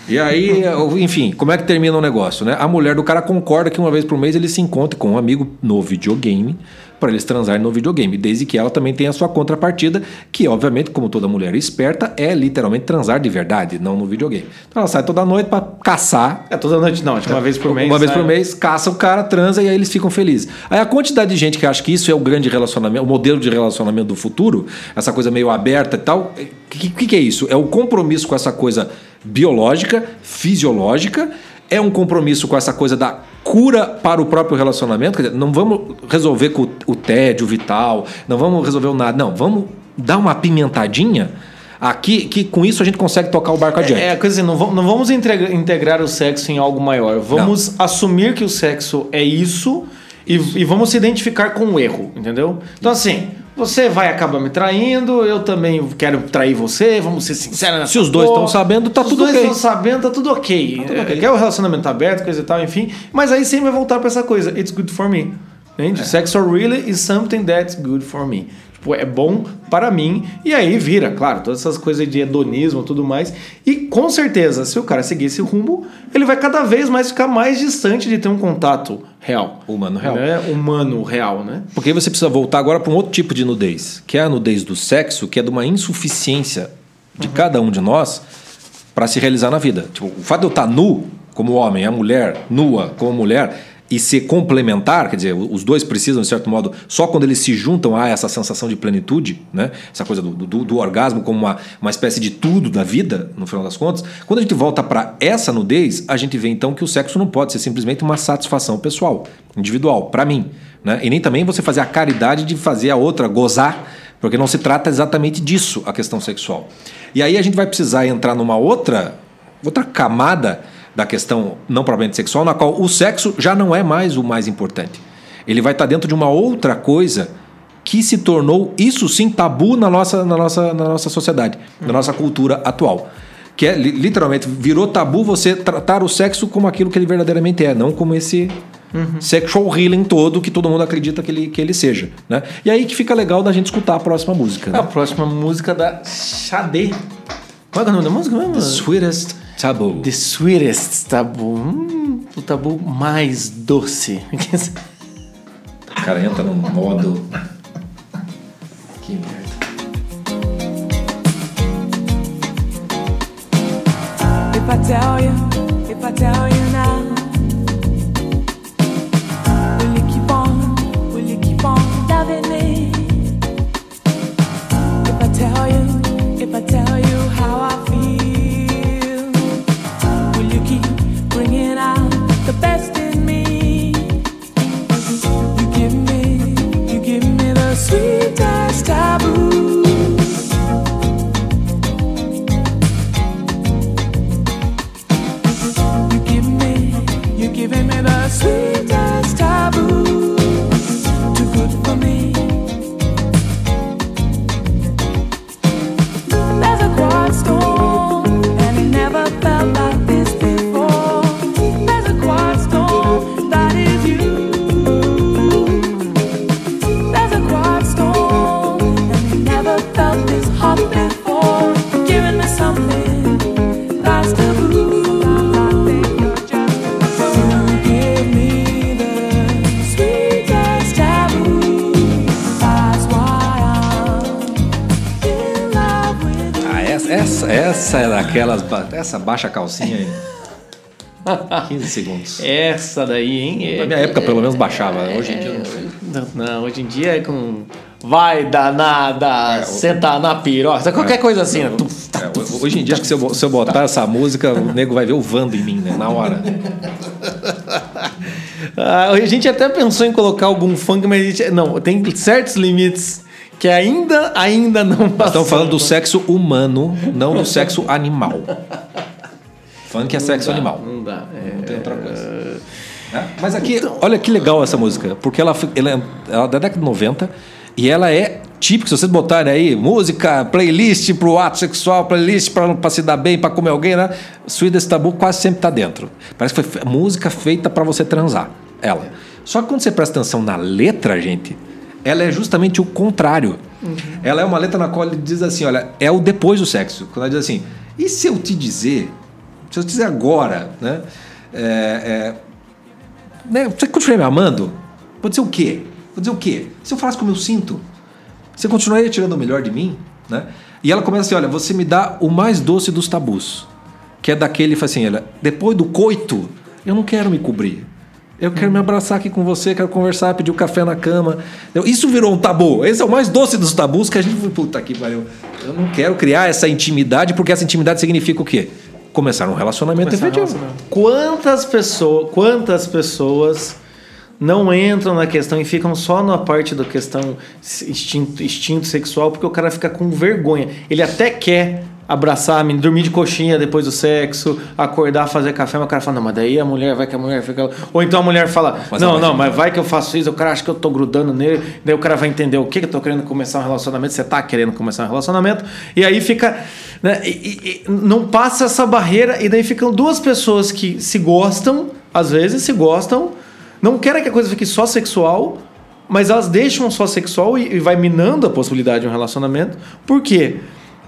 E aí, enfim, como é que termina o negócio, né? A mulher do cara concorda que uma vez por mês ele se encontre com um amigo no videogame para eles transarem no videogame, desde que ela também tenha a sua contrapartida, que obviamente, como toda mulher esperta, é literalmente transar de verdade, não no videogame. Então ela sai toda noite para caçar É toda noite não, acho que uma vez por mês. uma vez sai. por mês, caça o cara, transa e aí eles ficam felizes. Aí a quantidade de gente que acha que isso é o grande relacionamento, o modelo de relacionamento do futuro, essa coisa meio aberta e tal, o que, que, que é isso? É o compromisso com essa coisa biológica, fisiológica, é um compromisso com essa coisa da cura para o próprio relacionamento. Quer dizer, não vamos resolver com o, o tédio vital, não vamos resolver o nada, não, vamos dar uma apimentadinha aqui, que com isso a gente consegue tocar o barco adiante. É, é coisa assim, não, vamos- não vamos integra- integrar o sexo em algo maior. Vamos assumir que o sexo é isso e, e vamos se identificar com o erro, entendeu? Então, assim, você vai acabar me traindo, eu também quero trair você, vamos ser sinceros nessa Se os dois estão sabendo, tá Se tudo Os dois ok. estão sabendo, tá tudo ok. tudo ok. É, Quer o relacionamento aberto, coisa e tal, enfim. Mas aí sempre vai voltar pra essa coisa. It's good for me. Entende? Sexo really is something that's good for me. Tipo, é bom para mim. E aí vira, claro, todas essas coisas de hedonismo e tudo mais. E com certeza, se o cara seguir esse rumo, ele vai cada vez mais ficar mais distante de ter um contato real. Humano real. Né? Humano real, né? Porque aí você precisa voltar agora para um outro tipo de nudez, que é a nudez do sexo, que é de uma insuficiência de cada um de nós para se realizar na vida. Tipo, o fato de eu estar nu como homem, a mulher nua como mulher e ser complementar, quer dizer, os dois precisam de certo modo, só quando eles se juntam há essa sensação de plenitude, né? Essa coisa do, do, do orgasmo como uma, uma espécie de tudo da vida, no final das contas. Quando a gente volta para essa nudez, a gente vê então que o sexo não pode ser simplesmente uma satisfação pessoal, individual, para mim, né? E nem também você fazer a caridade de fazer a outra gozar, porque não se trata exatamente disso a questão sexual. E aí a gente vai precisar entrar numa outra outra camada da questão não propriamente sexual, na qual o sexo já não é mais o mais importante. Ele vai estar dentro de uma outra coisa que se tornou, isso sim, tabu na nossa, na nossa, na nossa sociedade, na nossa cultura atual. Que é, li- literalmente, virou tabu você tratar o sexo como aquilo que ele verdadeiramente é, não como esse sexual healing todo que todo mundo acredita que ele, que ele seja. Né? E aí que fica legal da gente escutar a próxima música. A Né? próxima música da Xadê. Qual é o nome da música mesmo? The Sweetest Taboo. The sweetest tabu. Hum, o tabu mais doce. O cara entra num modo. Que merda. If I tell you, if I tell you now, essa, essa, essa é daquelas. Essa baixa calcinha aí. 15 segundos. Essa daí, hein? Na minha época, pelo menos, baixava. Hoje em dia, não. Não, não, hoje em dia é com. Vai danada, senta na piroca, qualquer coisa assim. né? É, hoje em dia, acho que se eu, se eu botar essa música, o nego vai ver o Vando em mim, né? Na hora. Ah, a gente até pensou em colocar algum funk, mas a gente, não, tem certos limites que ainda, ainda não passam. Estamos falando do sexo humano, não do sexo animal. Funk é sexo animal. Não dá. é. Não tem outra coisa. Né? Mas aqui, olha que legal essa música, porque ela, ela, é, ela é da década de 90 e ela é típica. Se vocês botarem aí música, playlist pro ato sexual, playlist pra, pra se dar bem, pra comer alguém, né? Sweetest Tabu quase sempre tá dentro. Parece que foi música feita pra você transar. Ela. Só que quando você presta atenção na letra, gente, ela é justamente o contrário. Ela é uma letra na qual ele diz assim: olha, é o depois do sexo. Quando ela diz assim, e se eu te dizer Se eu te dizer agora, né? É, é, né, você continua me amando? Vou dizer o quê? Vou dizer o quê? Se eu falasse como eu sinto, você continuaria tirando o melhor de mim? Né? E ela começa assim: olha, você me dá o mais doce dos tabus. Que é daquele, fala assim, olha, depois do coito, eu não quero me cobrir. Eu quero me abraçar aqui com você, quero conversar, pedir um café na cama. Então, Isso virou um tabu. Esse é o mais doce dos tabus que a gente. Puta que pariu. Eu não quero criar essa intimidade, porque essa intimidade significa o quê? Começar um relacionamento Começar um efetivo. relacionamento. Quantas pessoas, quantas pessoas não entram na questão e ficam só na parte da questão instinto, instinto sexual porque o cara fica com vergonha. Ele até quer abraçar, a menina, dormir de coxinha depois do sexo, acordar, fazer café, mas o cara fala, não, mas daí a mulher, vai que a mulher fica... Ou então a mulher fala, Mas não, não, mas vai que eu faço isso, o cara acha que eu tô grudando nele, daí o cara vai entender o que que eu tô querendo começar um relacionamento, você tá querendo começar um relacionamento, e aí fica... Né, e- e não passa essa barreira, e daí ficam duas pessoas que se gostam, às vezes se gostam, não querem que a coisa fique só sexual, mas elas deixam só sexual e, e vai minando a possibilidade de um relacionamento. Por quê?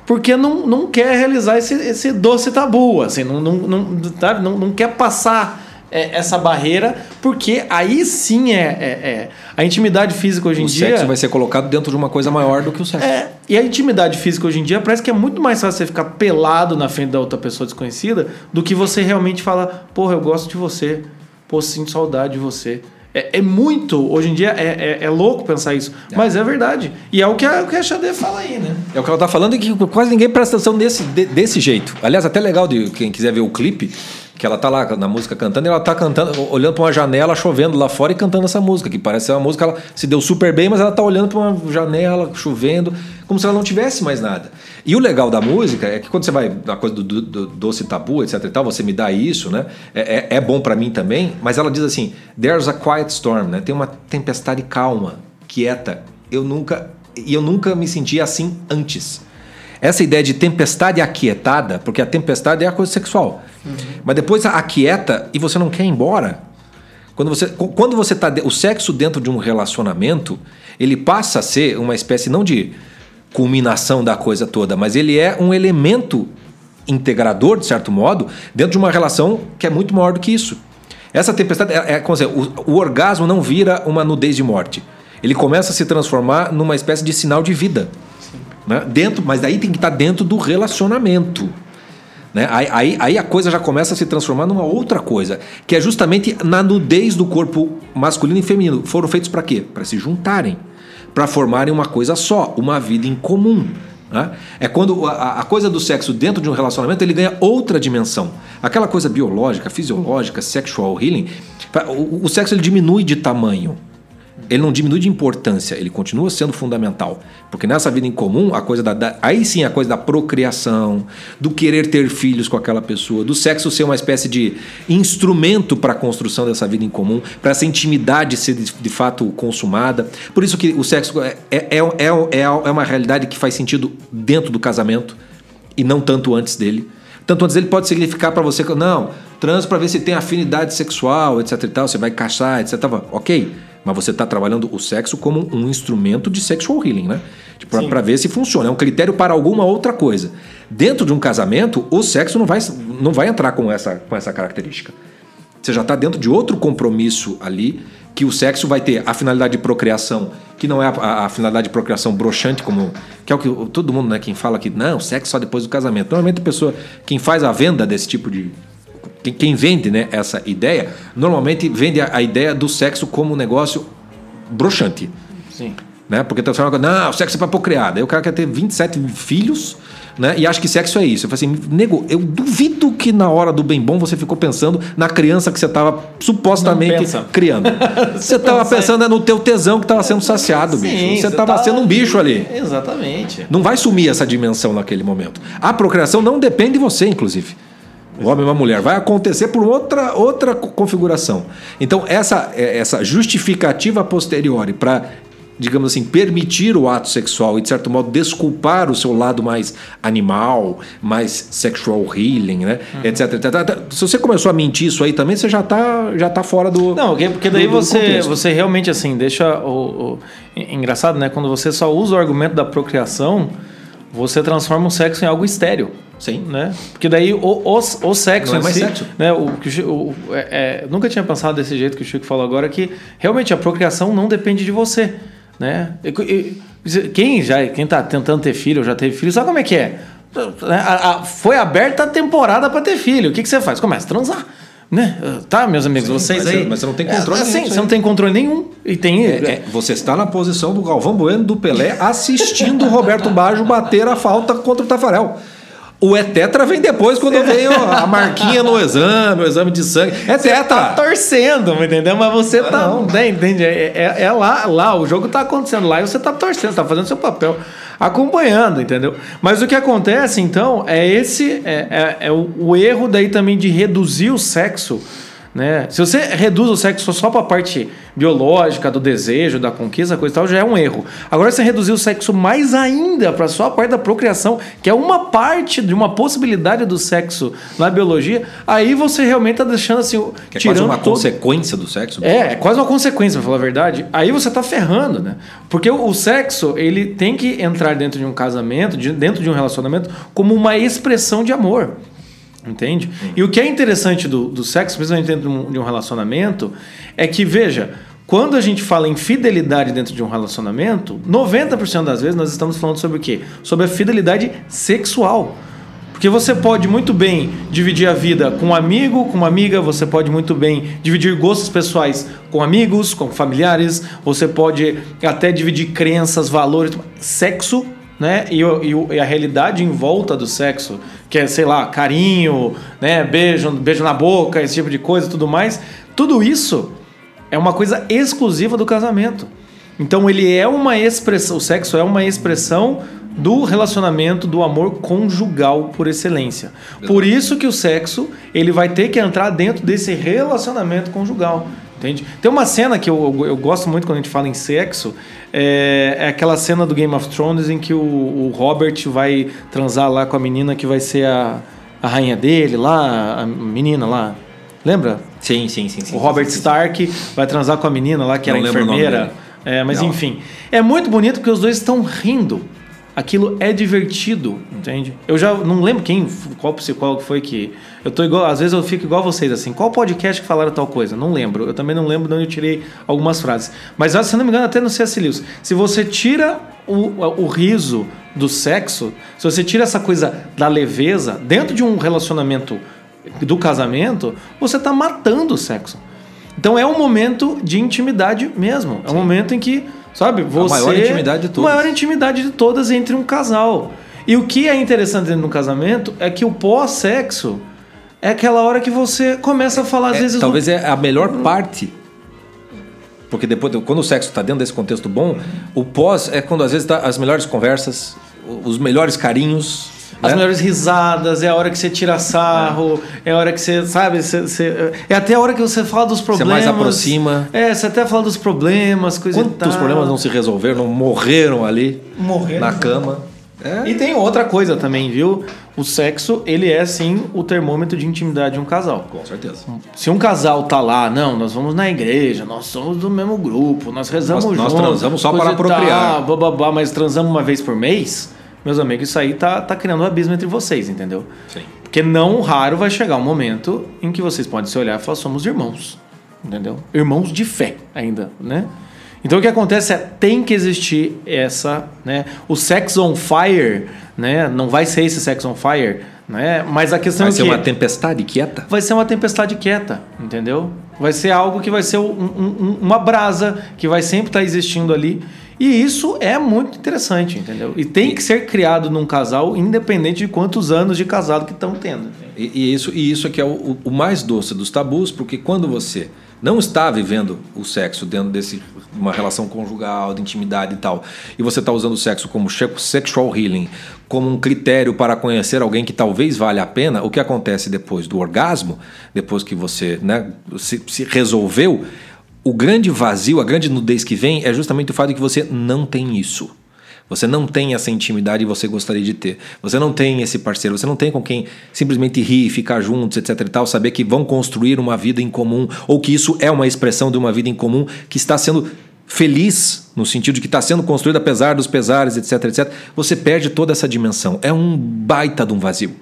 Porque não, não quer realizar esse, esse doce tabu, assim, não, não, não, sabe? não, não quer passar é, essa barreira, porque aí sim é, é- é- a intimidade física hoje em O dia. sexo vai ser colocado dentro de uma coisa maior do que o sexo. É, e a intimidade física hoje em dia parece que é muito mais fácil você ficar pelado na frente da outra pessoa desconhecida do que você realmente falar, porra, eu gosto de você, pô, sinto saudade de você. É, é muito, hoje em dia é, é, é louco pensar isso, mas é verdade. E é o que a, o que a Xadê fala aí, né? É o que ela tá falando e que quase ninguém presta atenção desse, de- desse jeito. Aliás, até legal de quem quiser ver o clipe, que ela tá lá na música cantando, e ela tá cantando, olhando pra uma janela, chovendo lá fora e cantando essa música, que parece uma música, ela se deu super bem, mas ela tá olhando pra uma janela, chovendo, como se ela não tivesse mais nada. E o legal da música é que quando você vai na coisa do, do- do doce tabu, etc e tal, você me dá isso, né? É, é, é bom pra mim também, mas ela diz assim: there's a quiet storm, né? Tem uma tempestade calma, quieta. Eu nunca e eu nunca me senti assim antes. Essa ideia de tempestade aquietada, porque a tempestade é a coisa sexual. Mas depois aquieta e você não quer ir embora. Quando você quando você tá o sexo dentro de um relacionamento, ele passa a ser uma espécie não de culminação da coisa toda, mas ele é um elemento integrador, de certo modo, dentro de uma relação que é muito maior do que isso. Essa tempestade, é, é como dizer, o, o orgasmo não vira uma nudez de morte. Ele começa a se transformar numa espécie de sinal de vida. Né? Dentro, mas daí tem que estar dentro do relacionamento. Né? Aí, aí, aí a coisa já começa a se transformar numa outra coisa, que é justamente na nudez do corpo masculino e feminino. Foram feitos para quê? Para se juntarem, para formarem uma coisa só, uma vida em comum. né? É quando a, a coisa do sexo dentro de um relacionamento ele ganha outra dimensão. Aquela coisa biológica, fisiológica, sexual healing, o, o sexo ele diminui de tamanho. Ele não diminui de importância, ele continua sendo fundamental. Porque nessa vida em comum, a coisa da, da- aí sim a coisa da procriação, do querer ter filhos com aquela pessoa, do sexo ser uma espécie de instrumento para a construção dessa vida em comum, para essa intimidade ser de, de fato consumada. Por isso que o sexo é, é, é, é, é uma realidade que faz sentido dentro do casamento e não tanto antes dele. Tanto antes ele pode significar para você que não, trans para ver se tem afinidade sexual, etc e tal, você vai caçar, etc. Ok, mas você está trabalhando o sexo como um instrumento de sexual healing, né? Tipo, para ver se funciona. É um critério para alguma outra coisa. Dentro de um casamento, o sexo não vai, não vai entrar com essa, com essa característica. Você já está dentro de outro compromisso ali, que o sexo vai ter a finalidade de procriação, que não é a, a- a finalidade de procriação broxante, como que é o que todo mundo, né, quem fala que não, sexo só depois do casamento. Normalmente a pessoa, quem faz a venda desse tipo de quem, quem vende, né, essa ideia, normalmente vende a, a ideia do sexo como um negócio broxante. Sim. Né? Porque tá falando, não, sexo é pra procriar. Daí o cara quer ter 27 filhos, né? E acha que sexo é isso. Eu falei assim, nego, eu duvido que na hora do bem bom você ficou pensando na criança que você estava supostamente criando. você estava pensa- pensando no teu tesão que estava sendo saciado, bicho. Sim, você estava tá- sendo um bicho ali. Exatamente. Não vai sumir essa dimensão naquele momento. A procriação não depende de você, inclusive. O homem ou uma mulher. Vai acontecer por outra, outra co- configuração. Então, essa, é, essa justificativa posteriori para, digamos assim, permitir o ato sexual e, de certo modo, desculpar o seu lado mais animal, mais sexual healing, né? etc, etc, etc. Se você começou a mentir isso aí também, você já está já tá fora do. Não, porque, daí do- do você, contexto. você realmente assim deixa o, o- en- engraçado, né? Quando você só usa o argumento da procriação, você transforma o sexo em algo estéreo. Sim. Né? Porque daí o, o, o sexo Não é mais si, sexo. Né? O, o é- é, nunca tinha pensado desse jeito que o Chico falou agora, que realmente a procriação não depende de você. Né? Quem já quem tá tentando ter filho ou já teve filho, sabe como é que é? A- a- foi aberta a temporada para ter filho. O que, que você faz? Começa a transar. Né? Tá, meus amigos, Sim, vocês mas aí. você- mas você não tem controle É, nenhum Sim, disso você não tem controle nenhum. E tem. É, é, você está na posição do Galvão Bueno do Pelé assistindo o Roberto Baggio bater a falta contra o Tafarel. O Etetra vem depois quando veio a marquinha no exame, o exame de sangue. É tá tetra! torcendo, entendeu? Mas você tá. não. Né, entende? É, é- é lá, lá, o jogo tá acontecendo lá e você tá torcendo, você tá fazendo seu papel, acompanhando, entendeu? Mas o que acontece, então, é esse. É, é- é o, o erro daí também de reduzir o sexo. Né? Se você reduz o sexo só para a parte biológica, do desejo, da conquista, coisa e tal, já é um erro. Agora, se você reduzir o sexo mais ainda para só a parte da procriação, que é uma parte de uma possibilidade do sexo na biologia, aí você realmente está deixando assim, Que é quase uma todo- consequência do sexo. é, é quase uma consequência, pra falar a verdade. Aí você tá ferrando, né? Porque o, o sexo, ele tem que entrar dentro de um casamento, de- dentro de um relacionamento, como uma expressão de amor. Entende? E o que é interessante do, do sexo, principalmente dentro de um, de um relacionamento, é que, veja, quando a gente fala em fidelidade dentro de um relacionamento, 90% das vezes nós estamos falando sobre o quê? Sobre a fidelidade sexual. Porque você pode muito bem dividir a vida com um amigo, com uma amiga, você pode muito bem dividir gostos pessoais com amigos, com familiares, você pode até dividir crenças, valores, sexo, né? E, e e a realidade em volta do sexo, que é, sei lá, carinho, né? Beijo, beijo na boca, esse tipo de coisa e tudo mais. Tudo isso é uma coisa exclusiva do casamento. Então ele é uma expressão, o sexo é uma expressão do relacionamento do amor conjugal por excelência. Por isso que o sexo, ele vai ter que entrar dentro desse relacionamento conjugal. Entende? Tem uma cena que eu, eu, eu gosto muito quando a gente fala em sexo, é, é aquela cena do Game of Thrones em que o, o Robert vai transar lá com a menina que vai ser a, a rainha dele lá, a menina lá. Lembra? Sim, sim, sim. sim o Robert sim, sim. Stark vai transar com a menina lá que Não era enfermeira. É, mas Não. enfim. É muito bonito porque os dois estão rindo. Aquilo é divertido, entende? Eu já não lembro quem, qual psicólogo foi que. Eu tô igual, às vezes eu fico igual vocês, assim. Qual podcast que falaram tal coisa? Não lembro. Eu também não lembro de onde eu tirei algumas frases. Mas se não me engano, até no C.S. Lewis. Se você tira o, o riso do sexo, se você tira essa coisa da leveza dentro de um relacionamento do casamento, você está matando o sexo. Então é um momento de intimidade mesmo. É um momento em que, sabe, você. maior intimidade de todas. A maior intimidade de todas entre um casal. E o que é interessante dentro do casamento é que o pós-sexo é aquela hora que você começa a falar, às É, vezes. do- talvez é a melhor parte. Porque depois, quando o sexo está dentro desse contexto bom, o pós é quando às vezes tá as melhores conversas, os melhores carinhos. As né? melhores risadas, é a hora que você tira sarro, é, a hora que você, sabe, você, você- é até a hora que você fala dos problemas. mais aproxima. É, você até fala dos problemas, coisa e Quantos tal. problemas não se resolveram, não morreram ali Morreram. na cama. É. E tem outra coisa também, viu? O sexo, ele é sim o termômetro de intimidade de um casal. Com certeza. Se um casal tá lá, não, nós vamos na igreja, nós somos do mesmo grupo, nós rezamos Nós- nós juntos. transamos só para e tal, procriar. bababá, mas transamos uma vez por mês, meus amigos, isso aí tá, tá criando um abismo entre vocês, entendeu? Sim. Porque não raro vai chegar um momento em que vocês podem se olhar e falar, somos irmãos. Entendeu? Irmãos de fé ainda, né? Então o que acontece é, tem que existir essa, né? O sex on fire, né? Não vai ser esse sex on fire, né? Mas a questão Vai é ser que uma tempestade quieta? vai ser uma tempestade quieta, entendeu? Vai ser algo que vai ser um- um- uma brasa que vai sempre estar existindo ali. E isso é muito interessante, entendeu? E tem que ser criado num casal, independente de quantos anos de casado que estão tendo. E, e isso, e isso é que é o, o mais doce dos tabus, porque quando você não está vivendo o sexo dentro desse uma relação conjugal, de intimidade e tal, e você está usando o sexo como sexual healing, como um critério para conhecer alguém que talvez valha a pena, o que acontece depois do orgasmo, depois que você né, se, se resolveu, o grande vazio, a grande nudez que vem é justamente o fato de que você não tem isso. Você não tem essa intimidade que você gostaria de ter. Você não tem esse parceiro, você não tem com quem simplesmente rir, ficar juntos, etc e tal, saber que vão construir uma vida em comum ou que isso é uma expressão de uma vida em comum que está sendo feliz, no sentido de que está sendo construído apesar dos pesares, etc, etc, você perde toda essa dimensão. É um baita de um vazio.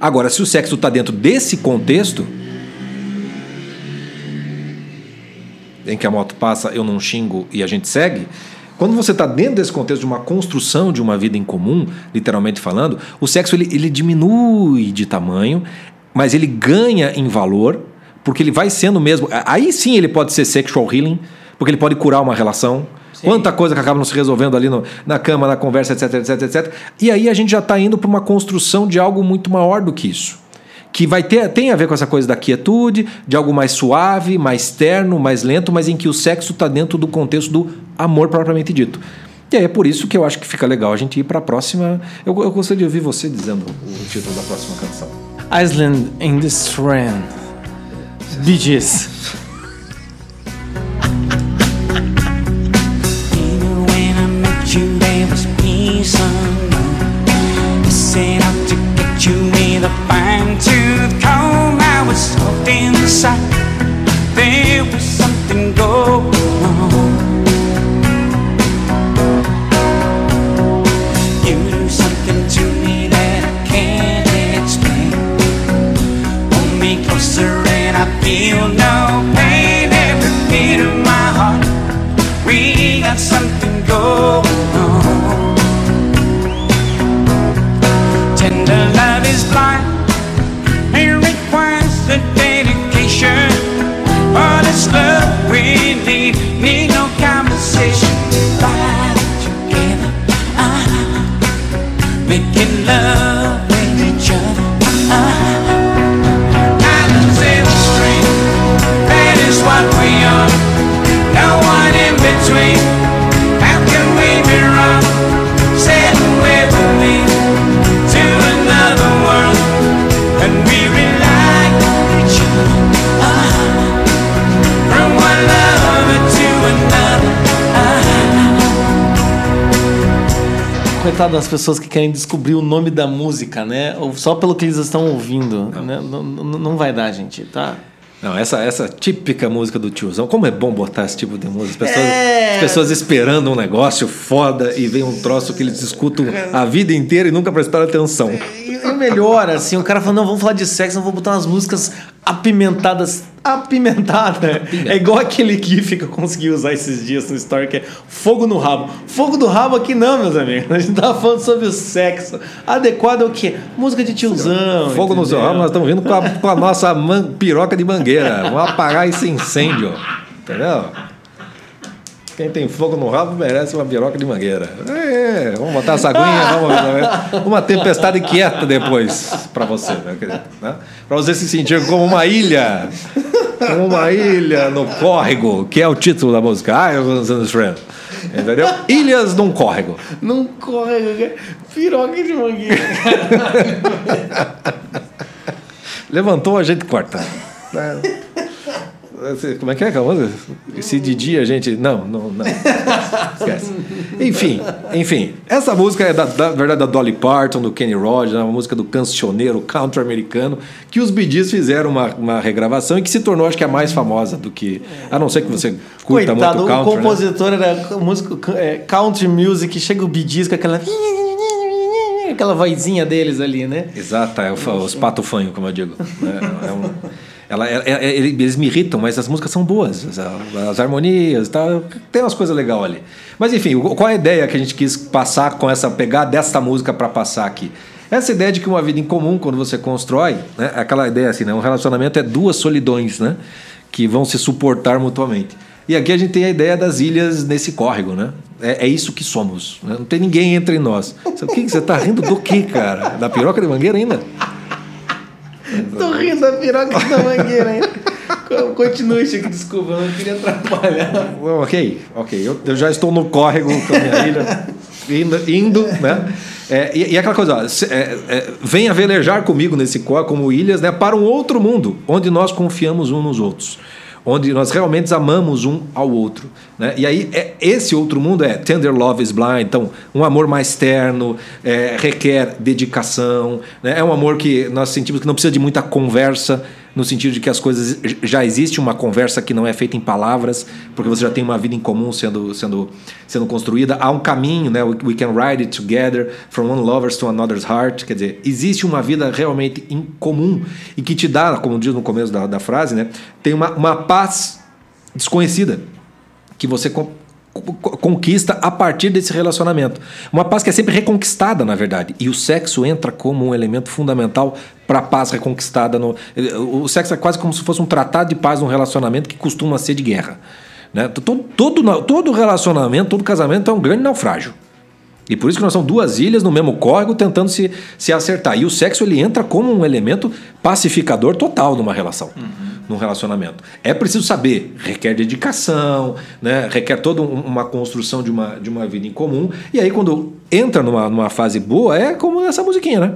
Agora, se o sexo está dentro desse contexto, em que a moto passa, eu não xingo e a gente segue. Quando você está dentro desse contexto de uma construção de uma vida em comum, literalmente falando, o sexo ele, ele diminui de tamanho, mas ele ganha em valor, porque ele vai sendo mesmo. Aí sim ele pode ser sexual healing, porque ele pode curar uma relação. Quanta coisa que acaba não se resolvendo ali no- na cama, na conversa, etc, etc, etc. E aí a gente já está indo para uma construção de algo muito maior do que isso que vai ter tem a ver com essa coisa da quietude, de algo mais suave, mais terno, mais lento, mas em que o sexo está dentro do contexto do amor propriamente dito. E aí é por isso que eu acho que fica legal a gente ir para a próxima. Eu, eu gostaria de ouvir você dizendo o título da próxima canção. Island in the Strand. Met you, the fine tooth comb I was soft inside. Then Coitado das pessoas que querem descobrir o nome da música, né? Ou Só pelo que eles estão ouvindo. né? Não, não, não vai dar, gente, tá? Não, essa, essa típica música do tiozão. Como é bom botar esse tipo de música. As pessoas, É. as pessoas esperando um negócio foda e vem um troço que eles escutam a vida inteira e nunca prestaram atenção. E, e melhor, assim, o cara falou, não, vamos falar de sexo, não vou botar umas músicas apimentadas. Apimentada. É igual aquele gif que eu consegui usar esses dias no story, que é fogo no rabo. Fogo no rabo aqui não, meus amigos. A gente tava falando sobre o sexo. Adequado ao quê? Música de tiozão. Fogo no seu entendeu? rabo, nós estamos vindo com a, com a nossa man- piroca de mangueira. Vamos apagar esse incêndio. Entendeu? Quem tem fogo no rabo merece uma piroca de mangueira. É, vamos botar essa aguinha, vamos, uma tempestade quieta depois para você, meu querido. Né? Para você se sentir como uma ilha. Como uma ilha no córrego, que é o título da música. Islands in the Strand. Entendeu? Ilhas num córrego. Não corre, piroca de mangueira. Levantou, a gente corta. Né? Como é que é aquela música? Se de dia a gente. Não, não, não. Esquece. Enfim, enfim. Essa música é da, da verdade da Dolly Parton, do Kenny Rogers, é uma música do cancioneiro country americano, que os Bee Gees fizeram uma, uma regravação e que se tornou, acho que, a mais famosa do que. A não ser que você curta Coitado, muito o country. né? compositor era músico, é, country music, chega o Bee Gees com aquela... Aquela vozinha deles ali, né? Exato, é o, os pato fanho, como eu digo. né? É um- ela, é- é- é- eles me irritam, mas as músicas são boas, as, as harmonias, tal, tem umas coisas legais ali. Mas enfim, qual a ideia que a gente quis passar com essa pegar dessa música para passar aqui? Essa ideia de que uma vida em comum, quando você constrói, né, aquela ideia assim, né, um relacionamento é duas solidões, né, que vão se suportar mutuamente. E aqui a gente tem a ideia das ilhas nesse córrego, né? É, é isso que somos. né? Não tem ninguém entre nós. O que, que você tá rindo do que, cara? Da piroca de mangueira ainda? Tô rindo da piroca da mangueira ainda. Continue, Chico, desculpa, eu não queria atrapalhar. Ok, ok. Eu, eu já estou no córrego com a minha ilha, indo, indo né? É, e, e aquela coisa, ó, é, é, venha velejar comigo nesse córrego como ilhas, né? Para um outro mundo, onde nós confiamos uns nos outros. Onde nós realmente amamos um ao outro. Né? E aí, é, esse outro mundo é Tender Love is Blind, então, um amor mais terno, é, requer dedicação, né? é um amor que nós sentimos que não precisa de muita conversa, no sentido de que as coisas já existe uma conversa que não é feita em palavras, porque você já tem uma vida em comum sendo, sendo, sendo construída. Há um caminho, né? We can ride it together from one lover's to another's heart. Quer dizer, existe uma vida realmente em comum e que te dá, como diz no começo da, da frase, né? Tem uma, uma paz desconhecida que você conquista a partir desse relacionamento. Uma paz que é sempre reconquistada, na verdade. E o sexo entra como um elemento fundamental para a paz reconquistada. No, o sexo é quase como se fosse um tratado de paz num relacionamento que costuma ser de guerra. Né? Todo, todo, todo relacionamento, todo casamento é um grande naufrágio. E por isso que nós somos duas ilhas no mesmo córrego tentando se, se acertar. E o sexo ele entra como um elemento pacificador total numa relação, num relacionamento. É preciso saber, requer dedicação, né? requer toda um- uma construção de uma, de uma vida em comum. E aí quando entra numa, numa fase boa, é como essa musiquinha, né?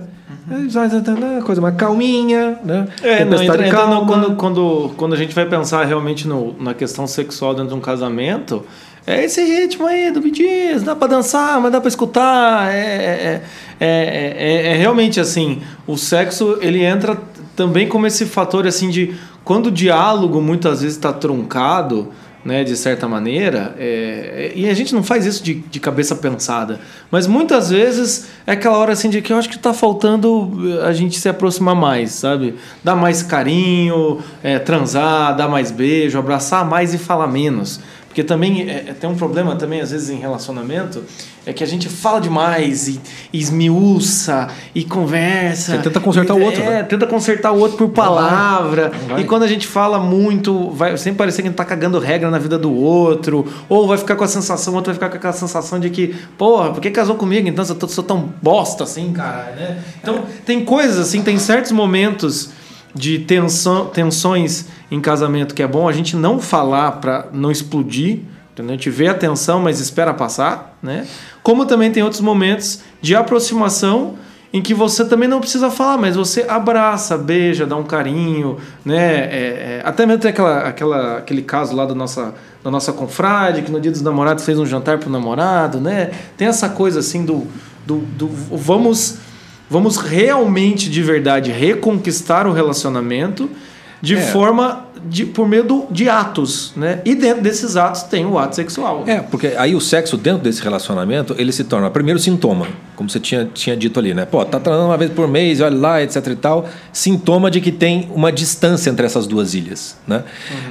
É, Coisa mais calminha, né? É, não, entra, entra calma. quando, quando, quando a gente vai pensar realmente no, na questão sexual dentro de um casamento, é esse ritmo aí do Gees, dá pra dançar, mas dá pra escutar. É, é, é, é- é realmente assim, o sexo ele entra também como esse fator assim de quando o diálogo muitas vezes está truncado, né, de certa maneira, é, é- e a gente não faz isso de, de cabeça pensada, mas muitas vezes é aquela hora assim de que eu acho que está faltando eh, a gente se aproximar mais, sabe? Dar mais carinho, é, transar, dar mais beijo, abraçar mais e falar menos. Porque também é, é- tem um problema também, às vezes, em relacionamento, é que a gente fala demais e, e esmiuça e conversa. Você tenta consertar E- o outro, É, né? tenta consertar o outro por palavra. E quando a gente fala muito, vai sempre parecer que a gente tá cagando regra na vida do outro. Ou vai ficar com a sensação, o outro vai ficar com aquela sensação de que, porra, por que casou comigo? Então eu tô- sou tão bosta assim, cara, né? Então tem coisas assim, tem certos momentos de tensão, tensões em casamento que é bom a gente não falar para não explodir. Entendeu? A gente vê a tensão, mas espera passar, né? Como também tem outros momentos de aproximação em que você também não precisa falar, mas você abraça, beija, dá um carinho, né? É, é, até mesmo tem aquela, aquela, aquele caso lá da nossa, da nossa confrade, que no dia dos namorados fez um jantar pro namorado, né? Tem essa coisa assim do, do, do vamos, vamos realmente de verdade reconquistar o relacionamento de É. forma de, por meio do, de atos, né? E dentro desses atos tem o ato sexual. É, porque aí o sexo dentro desse relacionamento, ele se torna primeiro sintoma, como você tinha, tinha dito ali, né? Pô, tá transando uma vez por mês, olha lá, etc e tal. Sintoma de que tem uma distância entre essas duas ilhas, né?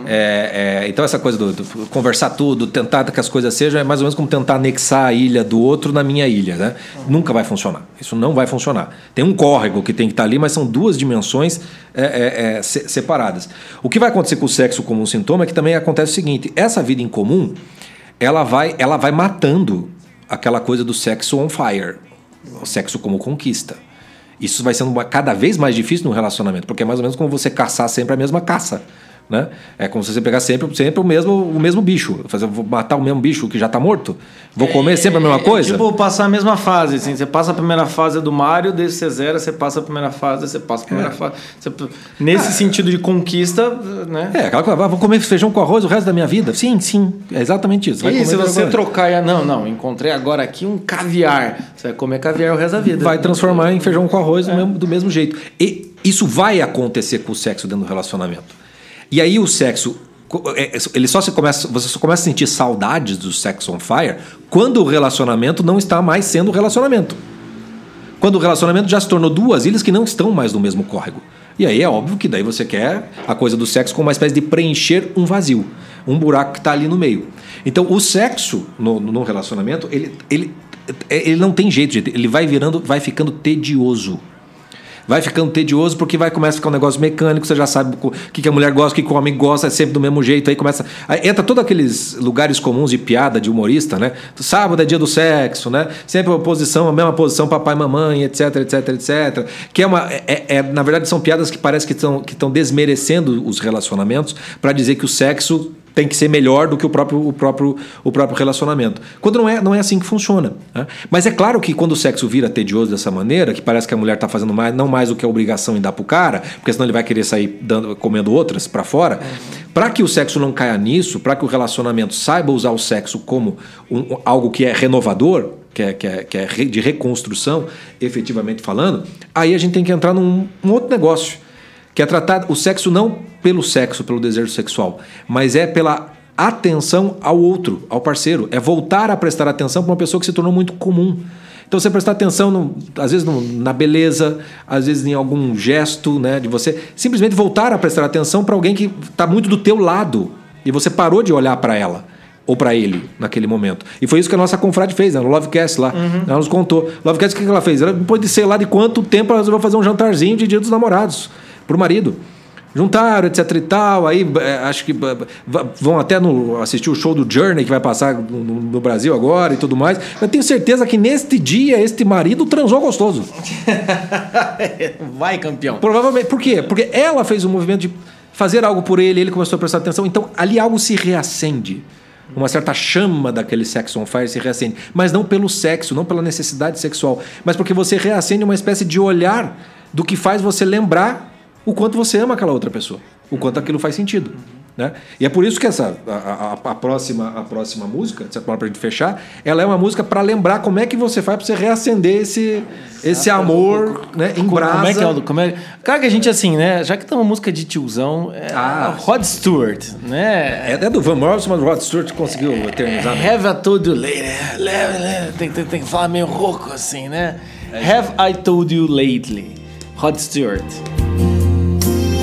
É, é, então essa coisa do, do conversar tudo, tentar que as coisas sejam, é mais ou menos como tentar anexar a ilha do outro na minha ilha, né? Nunca vai funcionar. Isso não vai funcionar. Tem um córrego que tem que estar ali, mas são duas dimensões é, é, é, se- separadas. O que vai acontecer com o sexo como um sintoma é que também acontece o seguinte: essa vida em comum, ela vai, ela vai matando aquela coisa do sexo on fire, o sexo como conquista. Isso vai sendo cada vez mais difícil no relacionamento, porque é mais ou menos como você caçar sempre a mesma caça. Né? É como se você pegar sempre, sempre o, mesmo, o mesmo bicho. Fazer, vou matar o mesmo bicho que já está morto? Vou comer sempre a mesma É, coisa? Tipo, passar a mesma fase, assim. Você passa a primeira fase do Mario, desde você zera, você passa a primeira fase, você passa a primeira fase. Você- nesse sentido de conquista, né? É, aquela coisa, ah, vou comer feijão com arroz o resto da minha vida. Sim, sim, é exatamente isso. Vai e se você arroz. trocar e. Não, não, encontrei agora aqui um caviar. Você vai comer caviar o resto da vida. vai transformar em feijão com arroz do, mesmo, do mesmo jeito. E isso vai acontecer com o sexo dentro do relacionamento. E aí o sexo, co- é, ele só se começa, você só começa a sentir saudades do sexo on fire quando o relacionamento não está mais sendo relacionamento. Quando o relacionamento já se tornou duas ilhas que não estão mais no mesmo córrego. E aí é óbvio que daí você quer a coisa do sexo como uma espécie de preencher um vazio, um buraco que está ali no meio. Então o sexo no, no relacionamento, ele, ele, ele não tem jeito, ele vai virando, vai ficando tedioso. Vai ficando tedioso porque vai começar a ficar um negócio mecânico, você já sabe o que, que a mulher gosta, o que, que o homem gosta, é sempre do mesmo jeito. Aí começa. Aí entra todos aqueles lugares comuns de piada de humorista, né? Sábado é dia do sexo, né? Sempre a posição, a mesma posição, papai mamãe, etc, etc, etc. Que é uma. É, é- na verdade, são piadas que parece que estão que estão desmerecendo os relacionamentos para dizer que o sexo tem que ser melhor do que o próprio, o próprio, o próprio relacionamento. Quando não é, não é assim que funciona. né? Mas é claro que quando o sexo vira tedioso dessa maneira, que parece que a mulher está fazendo mais, não mais do que a obrigação em dar pro cara, porque senão ele vai querer sair dando, comendo outras para fora, para que o sexo não caia nisso, para que o relacionamento saiba usar o sexo como um- algo que é renovador, que é, que é, que é de reconstrução, efetivamente falando, aí a gente tem que entrar num um outro negócio Que é tratar o sexo não pelo sexo, pelo desejo sexual, mas é pela atenção ao outro, ao parceiro. É voltar a prestar atenção para uma pessoa que se tornou muito comum. Então você prestar atenção, no- às vezes no- na beleza, às vezes em algum gesto, né, de você simplesmente voltar a prestar atenção para alguém que está muito do teu lado e você parou de olhar para ela ou para ele naquele momento. E foi isso que a nossa confrade fez, né, no Lovecast lá. Ela nos contou. Lovecast, o que que ela fez? Ela, depois de sei lá de quanto tempo, ela resolveu fazer um jantarzinho de Dia dos Namorados pro marido. Juntaram, etc e tal. Aí eh, acho que vão até no, assistir o show do Journey que vai passar no, no- Brasil agora e tudo mais. Eu tenho certeza que neste dia este marido transou gostoso. Vai, campeão. Provavelmente. Por quê? Porque ela fez o movimento de fazer algo por ele, ele começou a prestar atenção. Então ali algo se reacende. Uma certa chama daquele sexo on fire se reacende. Mas não pelo sexo, não pela necessidade sexual, mas porque você reacende uma espécie de olhar do que faz você lembrar o quanto você ama aquela outra pessoa, o quanto aquilo faz sentido. Né? E é por isso que essa a, a- a próxima a próxima música, de certa forma, para gente fechar, ela é uma música para lembrar como é que você faz para você reacender esse esse amor, né, em brasa. Como é que é o. Como é... Claro que a gente, assim, né? Já que tem uma música de tiozão, é Ah, a Rod Stewart, né? É, é do Van Morrison, mas o Rod Stewart conseguiu eternizar. né? Have I told you lately? Tem, tem, tem que falar meio rouco assim, né? Have I told you lately? Rod Stewart.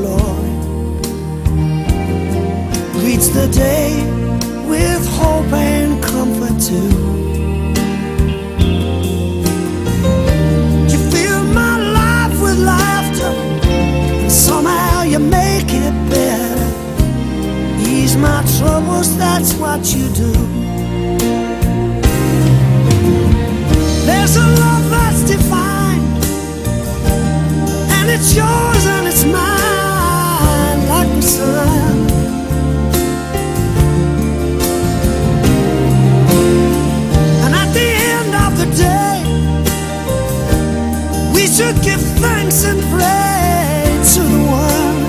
glory greets the day with hope and comfort too. You fill my life with laughter, and somehow you make it better. Ease my troubles, that's what you do. There's a love that's divine, and it's yours should give thanks and pray to the one,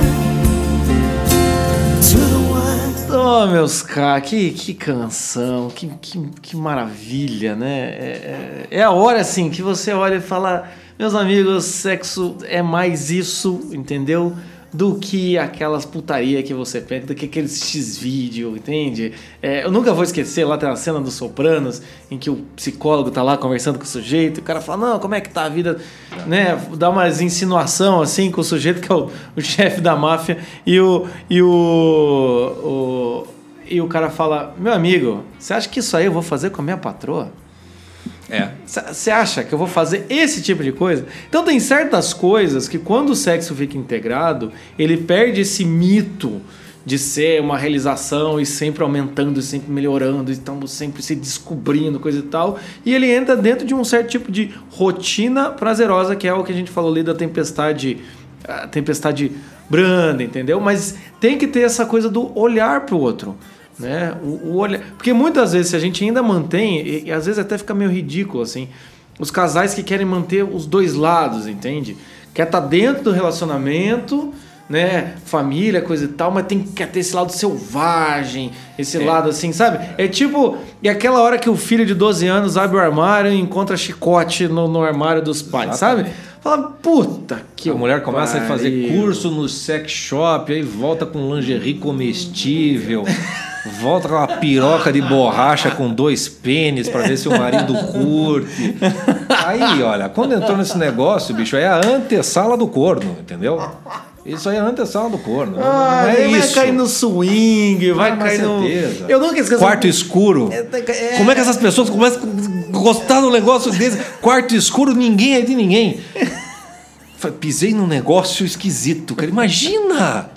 to the one. Oh, meus caras, que, que canção, que, que, que maravilha, né? É, é, é a hora, assim, que você olha e fala: Meus amigos, sexo é mais isso, entendeu? Do que aquelas putaria que você pede, do que aqueles X-vídeo, entende? É, eu nunca vou esquecer, lá tem a cena dos Sopranos, em que o psicólogo tá lá conversando com o sujeito, e o cara fala, não, como é que tá a vida, né? Dá umas insinuação, assim, com o sujeito que é o, o chefe da máfia, e o... E o, o e o cara fala, meu amigo, você acha que isso aí eu vou fazer com a minha patroa? É. Você acha que eu vou fazer esse tipo de coisa? Então tem certas coisas que quando o sexo fica integrado, ele perde esse mito de ser uma realização e sempre aumentando, e sempre melhorando, estamos sempre se descobrindo, coisa e tal. E ele entra dentro de um certo tipo de rotina prazerosa, que é o que a gente falou ali da tempestade, tempestade branda, entendeu? Mas tem que ter essa coisa do olhar pro outro né? O, o olhar, porque muitas vezes se a gente ainda mantém e, e às vezes até fica meio ridículo assim, os casais que querem manter os dois lados, entende? Quer estar dentro do relacionamento, né? Família, coisa e tal, mas tem quer ter esse lado selvagem, esse lado assim, sabe? É tipo, e aquela hora que o filho de 12 anos abre o armário e encontra chicote no, no armário dos pais, sabe? Fala, puta que a mulher começa a fazer pariu. curso no sex shop, aí volta com lingerie comestível, volta com uma piroca de borracha com dois pênis pra ver se o marido curte. Aí, olha, quando entrou nesse negócio, bicho, é a antessala do corno, entendeu? Isso aí é a antessala do corno. Ah, não é isso. vai cair no swing, vai Ah, cair no. certeza. Eu nunca esqueço. Quarto escuro. é- Como é que essas pessoas começam a gostar de um negócio desse? Quarto escuro, ninguém é de ninguém. Pisei num negócio esquisito, cara. Imagina!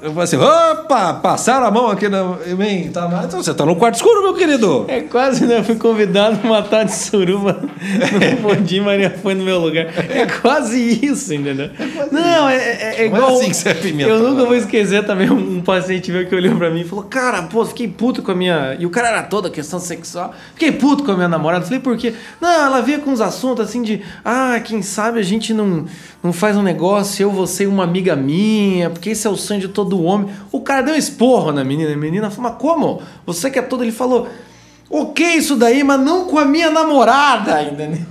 Eu falei assim, opa, passaram a mão aqui na, em mim. Tá, então você tá no quarto escuro, meu querido. É quase, né? Eu fui convidado a matar de suruba. Não podia, Maria foi no meu lugar. É quase isso, entendeu? não, é, é, é Não é igual. assim que você apimenta, Eu nunca né? vou esquecer também um, paciente meu que olhou pra mim e falou: Cara, pô, fiquei puto com a minha. E o cara era toda questão sexual. Fiquei puto com a minha namorada. Falei, por quê? Não, ela vinha com uns assuntos assim de. Ah, quem sabe a gente não, não faz um negócio, eu, você e uma amiga minha, porque esse é o sonho de todo homem. O cara deu um esporro na menina. A menina falou: Mas como? Você que é todo. Ele falou. Ok, isso daí, mas não com a minha namorada, entendeu?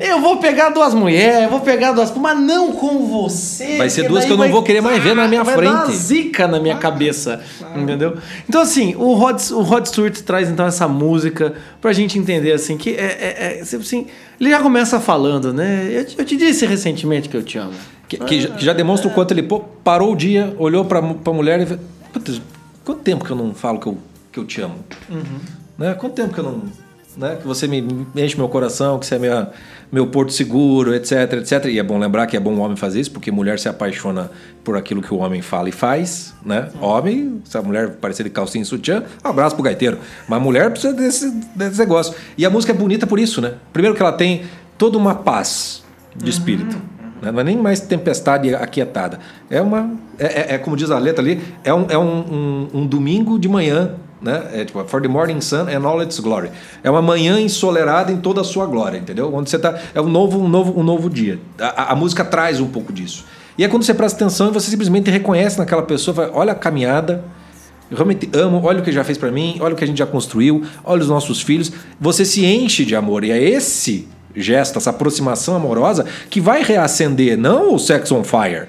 Eu vou pegar duas mulheres, eu vou pegar duas, mas não com você. Vai ser duas que eu não vou querer mais ver na minha vai Dar uma frente. zica na minha cabeça, entendeu? Então assim, o Rod, o Rod Stewart traz então essa música pra gente entender assim que é, é, é assim, ele já começa falando, né? Eu, eu te disse recentemente que eu te amo. Que, que já, que já demonstra o quanto ele pô, parou o dia, olhou pra, pra mulher e falou: "Putz, quanto tempo que eu não falo que eu, que eu te amo? Né? Quanto tempo que eu não. Né? Que você me enche meu coração, que você é minha, meu porto seguro, etc, etc. E é bom lembrar que é bom o homem fazer isso, porque mulher se apaixona por aquilo que o homem fala e faz, né? Homem, se a mulher parecer de calcinha e sutiã, um abraço pro gaiteiro. Mas mulher precisa desse, desse negócio. E a música é bonita por isso, né? Primeiro que ela tem toda uma paz de espírito. Né? Não é nem mais tempestade aquietada. É uma. É, é- é como diz a letra ali, é um, é um, um- um domingo de manhã, né? É tipo, for the morning sun and all its glory. É uma manhã ensolarada em toda a sua glória, entendeu? Onde você tá. É um novo, um novo, um novo dia. A, a- a música traz um pouco disso. E é quando você presta atenção e você simplesmente reconhece naquela pessoa, fala, olha a caminhada. Eu realmente amo, olha o que já fez pra mim, olha o que a gente já construiu, olha os nossos filhos. Você se enche de amor e é esse gesto, essa aproximação amorosa que vai reacender não o sex on fire,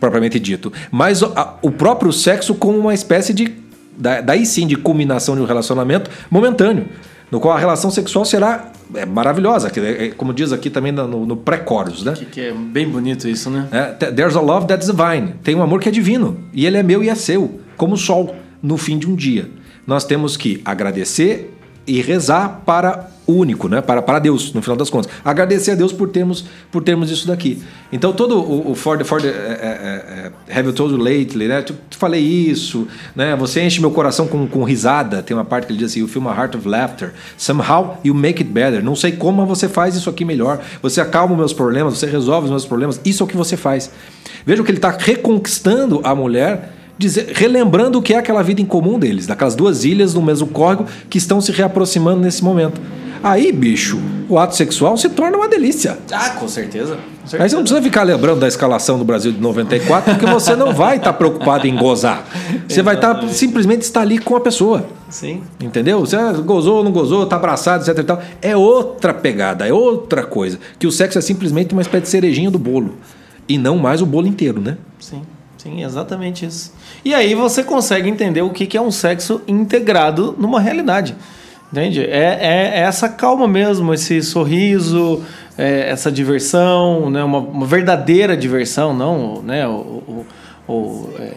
propriamente dito, mas o, a- o próprio sexo como uma espécie de da- daí sim de culminação de um relacionamento momentâneo, no qual a relação sexual será é, maravilhosa, que é- é, como diz aqui também no, no pré-chorus, né? Que, que é bem bonito isso, né? É, th- There's a love that's divine. Tem um amor que é divino. E ele é meu e é seu. Como o sol no fim de um dia. Nós temos que agradecer e rezar para o único, né? Para, para Deus, no final das contas. Agradecer a Deus por termos, por termos isso daqui. Então, todo o, o For the, for the é, é, é, Have You Told You Lately, né? Tu, tu falei isso, né? Você enche meu coração com, com risada. Tem uma parte que ele diz assim: You fill my heart of laughter. Somehow you make it better. Não sei como, mas você faz isso aqui melhor. Você acalma os meus problemas, você resolve os meus problemas. Isso é o que você faz. Veja que ele está reconquistando a mulher dizer- relembrando o que é aquela vida em comum deles, daquelas duas ilhas no mesmo córrego que estão se reaproximando nesse momento. Aí, bicho, o ato sexual se torna uma delícia. Ah, com certeza. Com Aí você não precisa ficar lembrando da escalação do Brasil de 94, porque você não vai estar preocupado em gozar. Você vai estar simplesmente estar ali com a pessoa. Sim. Entendeu? Você ah, gozou ou não gozou, tá abraçado, etc e tal. É outra pegada, é outra coisa. Que o sexo é simplesmente uma espécie de cerejinha do bolo. E não mais o bolo inteiro, né? Sim, sim, exatamente isso. E aí você consegue entender o que é um sexo integrado numa realidade. Entende? É, é, é essa calma mesmo, esse sorriso, é essa diversão, né? uma, uma verdadeira diversão, não né? o, o, o, é,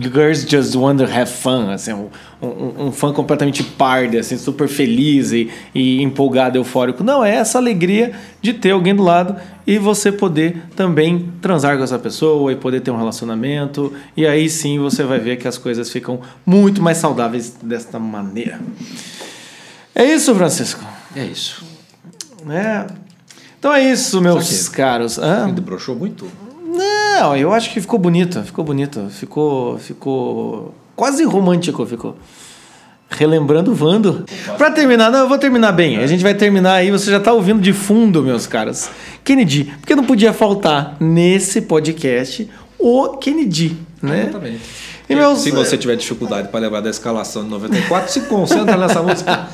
Girls Just Want to Have Fun, assim, um, um, um fã completamente pardo, assim, super feliz e, e empolgado, eufórico. Não, é essa alegria de ter alguém do lado e você poder também transar com essa pessoa e poder ter um relacionamento. E aí sim você vai ver que as coisas ficam muito mais saudáveis desta maneira. É isso, Francisco. É isso. né? Então é isso, meus caros. Hã? Ainda broxou muito. Não, eu acho que ficou bonito, ficou bonito, ficou, ficou quase romântico, ficou. Relembrando o Vando. Pra terminar, não, eu vou terminar bem. A gente vai terminar aí, você já tá ouvindo de fundo, meus caras. Kennedy, porque não podia faltar nesse podcast o Kennedy, né? Exatamente. E meus- Se você tiver dificuldade para lembrar da escalação de 94, se concentra nessa música.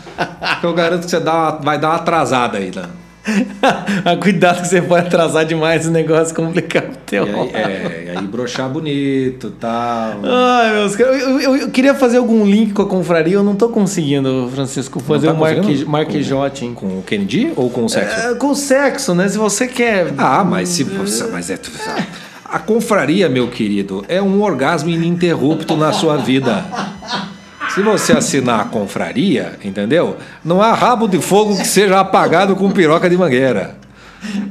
Que eu garanto que você dá vai dar uma atrasada aí, né? Ah, Cuidado que você pode atrasar demais o negócio complicar o E teu. aí, é, e aí broxar bonito tal. Ai, meus caras, eu, eu- eu queria fazer algum link com a confraria, eu não tô conseguindo, Francisco, fazer tá um marque, conseguindo? marquejote. Com o Kennedy ou com o sexo? É, com sexo, né? Se você quer. Ah, mas se você. Mas é. A confraria, meu querido, é um orgasmo ininterrupto na sua vida. Se você assinar a confraria, entendeu? Não há rabo de fogo que seja apagado com piroca de mangueira.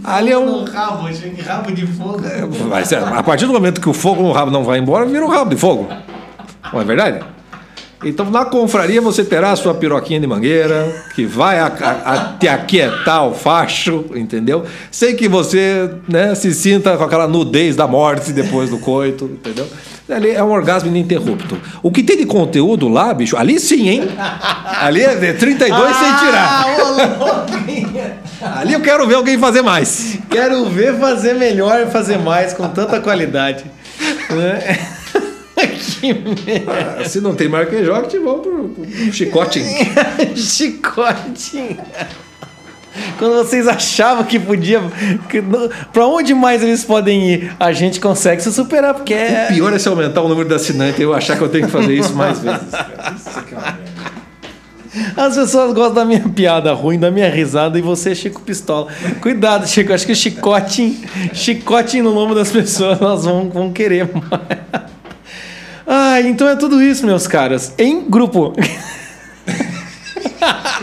Ali é um. rabo, rabo de fogo. Mas é, a partir do momento que o fogo no rabo não vai embora, vira um rabo de fogo. Não é verdade? Então, na confraria, você terá a sua piroquinha de mangueira, que vai a, a, a te aquietar o facho, entendeu? Sem que você né, se sinta com aquela nudez da morte depois do coito, entendeu? Ali é um orgasmo ininterrupto. O que tem de conteúdo lá, bicho, ali sim, hein? Ali é de 32 sem tirar. Ali eu quero ver alguém fazer mais. Quero ver fazer melhor e fazer mais com tanta qualidade. Ah, Se não tem Marquejoque, vamos pro, pro chicote. Chicote. Quando vocês achavam que podia. Que, não- pra onde mais eles podem ir? A gente consegue se superar, porque é. O pior é se aumentar o número de assinantes e eu achar que eu tenho que fazer isso mais vezes. cara. Isso que é uma merda. As pessoas gostam da minha piada ruim, da minha risada, e você, Chico Pistola. Cuidado, Chico. Acho que o chicote, chicote no lombo das pessoas, elas vão, vão querer mais. Então é tudo isso, meus caras. Em grupo.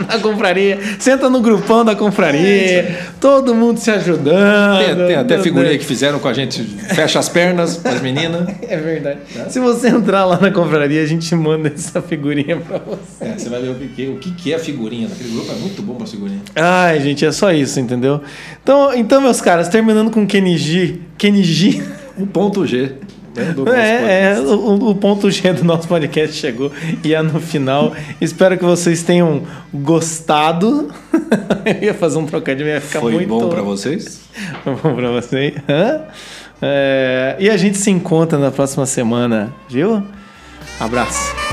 na confraria, senta no grupão da confraria, é todo mundo se ajudando. Tem, tem até figurinha que fizeram com a gente, fecha as pernas para as meninas. É verdade. Tá. Se você entrar lá na confraria, a gente manda essa figurinha para você. É, você vai ver o que, o que é figurinha. Naquele grupo é muito bom para figurinha. Ai, gente, é só isso, entendeu? Então, então meus caras, terminando com Kenji. Kenji. G. É, é o, o ponto G do nosso podcast chegou e é no final. Espero que vocês tenham gostado. Eu ia fazer um trocadilho, ia ficar Foi muito bom para vocês? bom pra vocês. É, e a gente se encontra na próxima semana, viu? Abraço.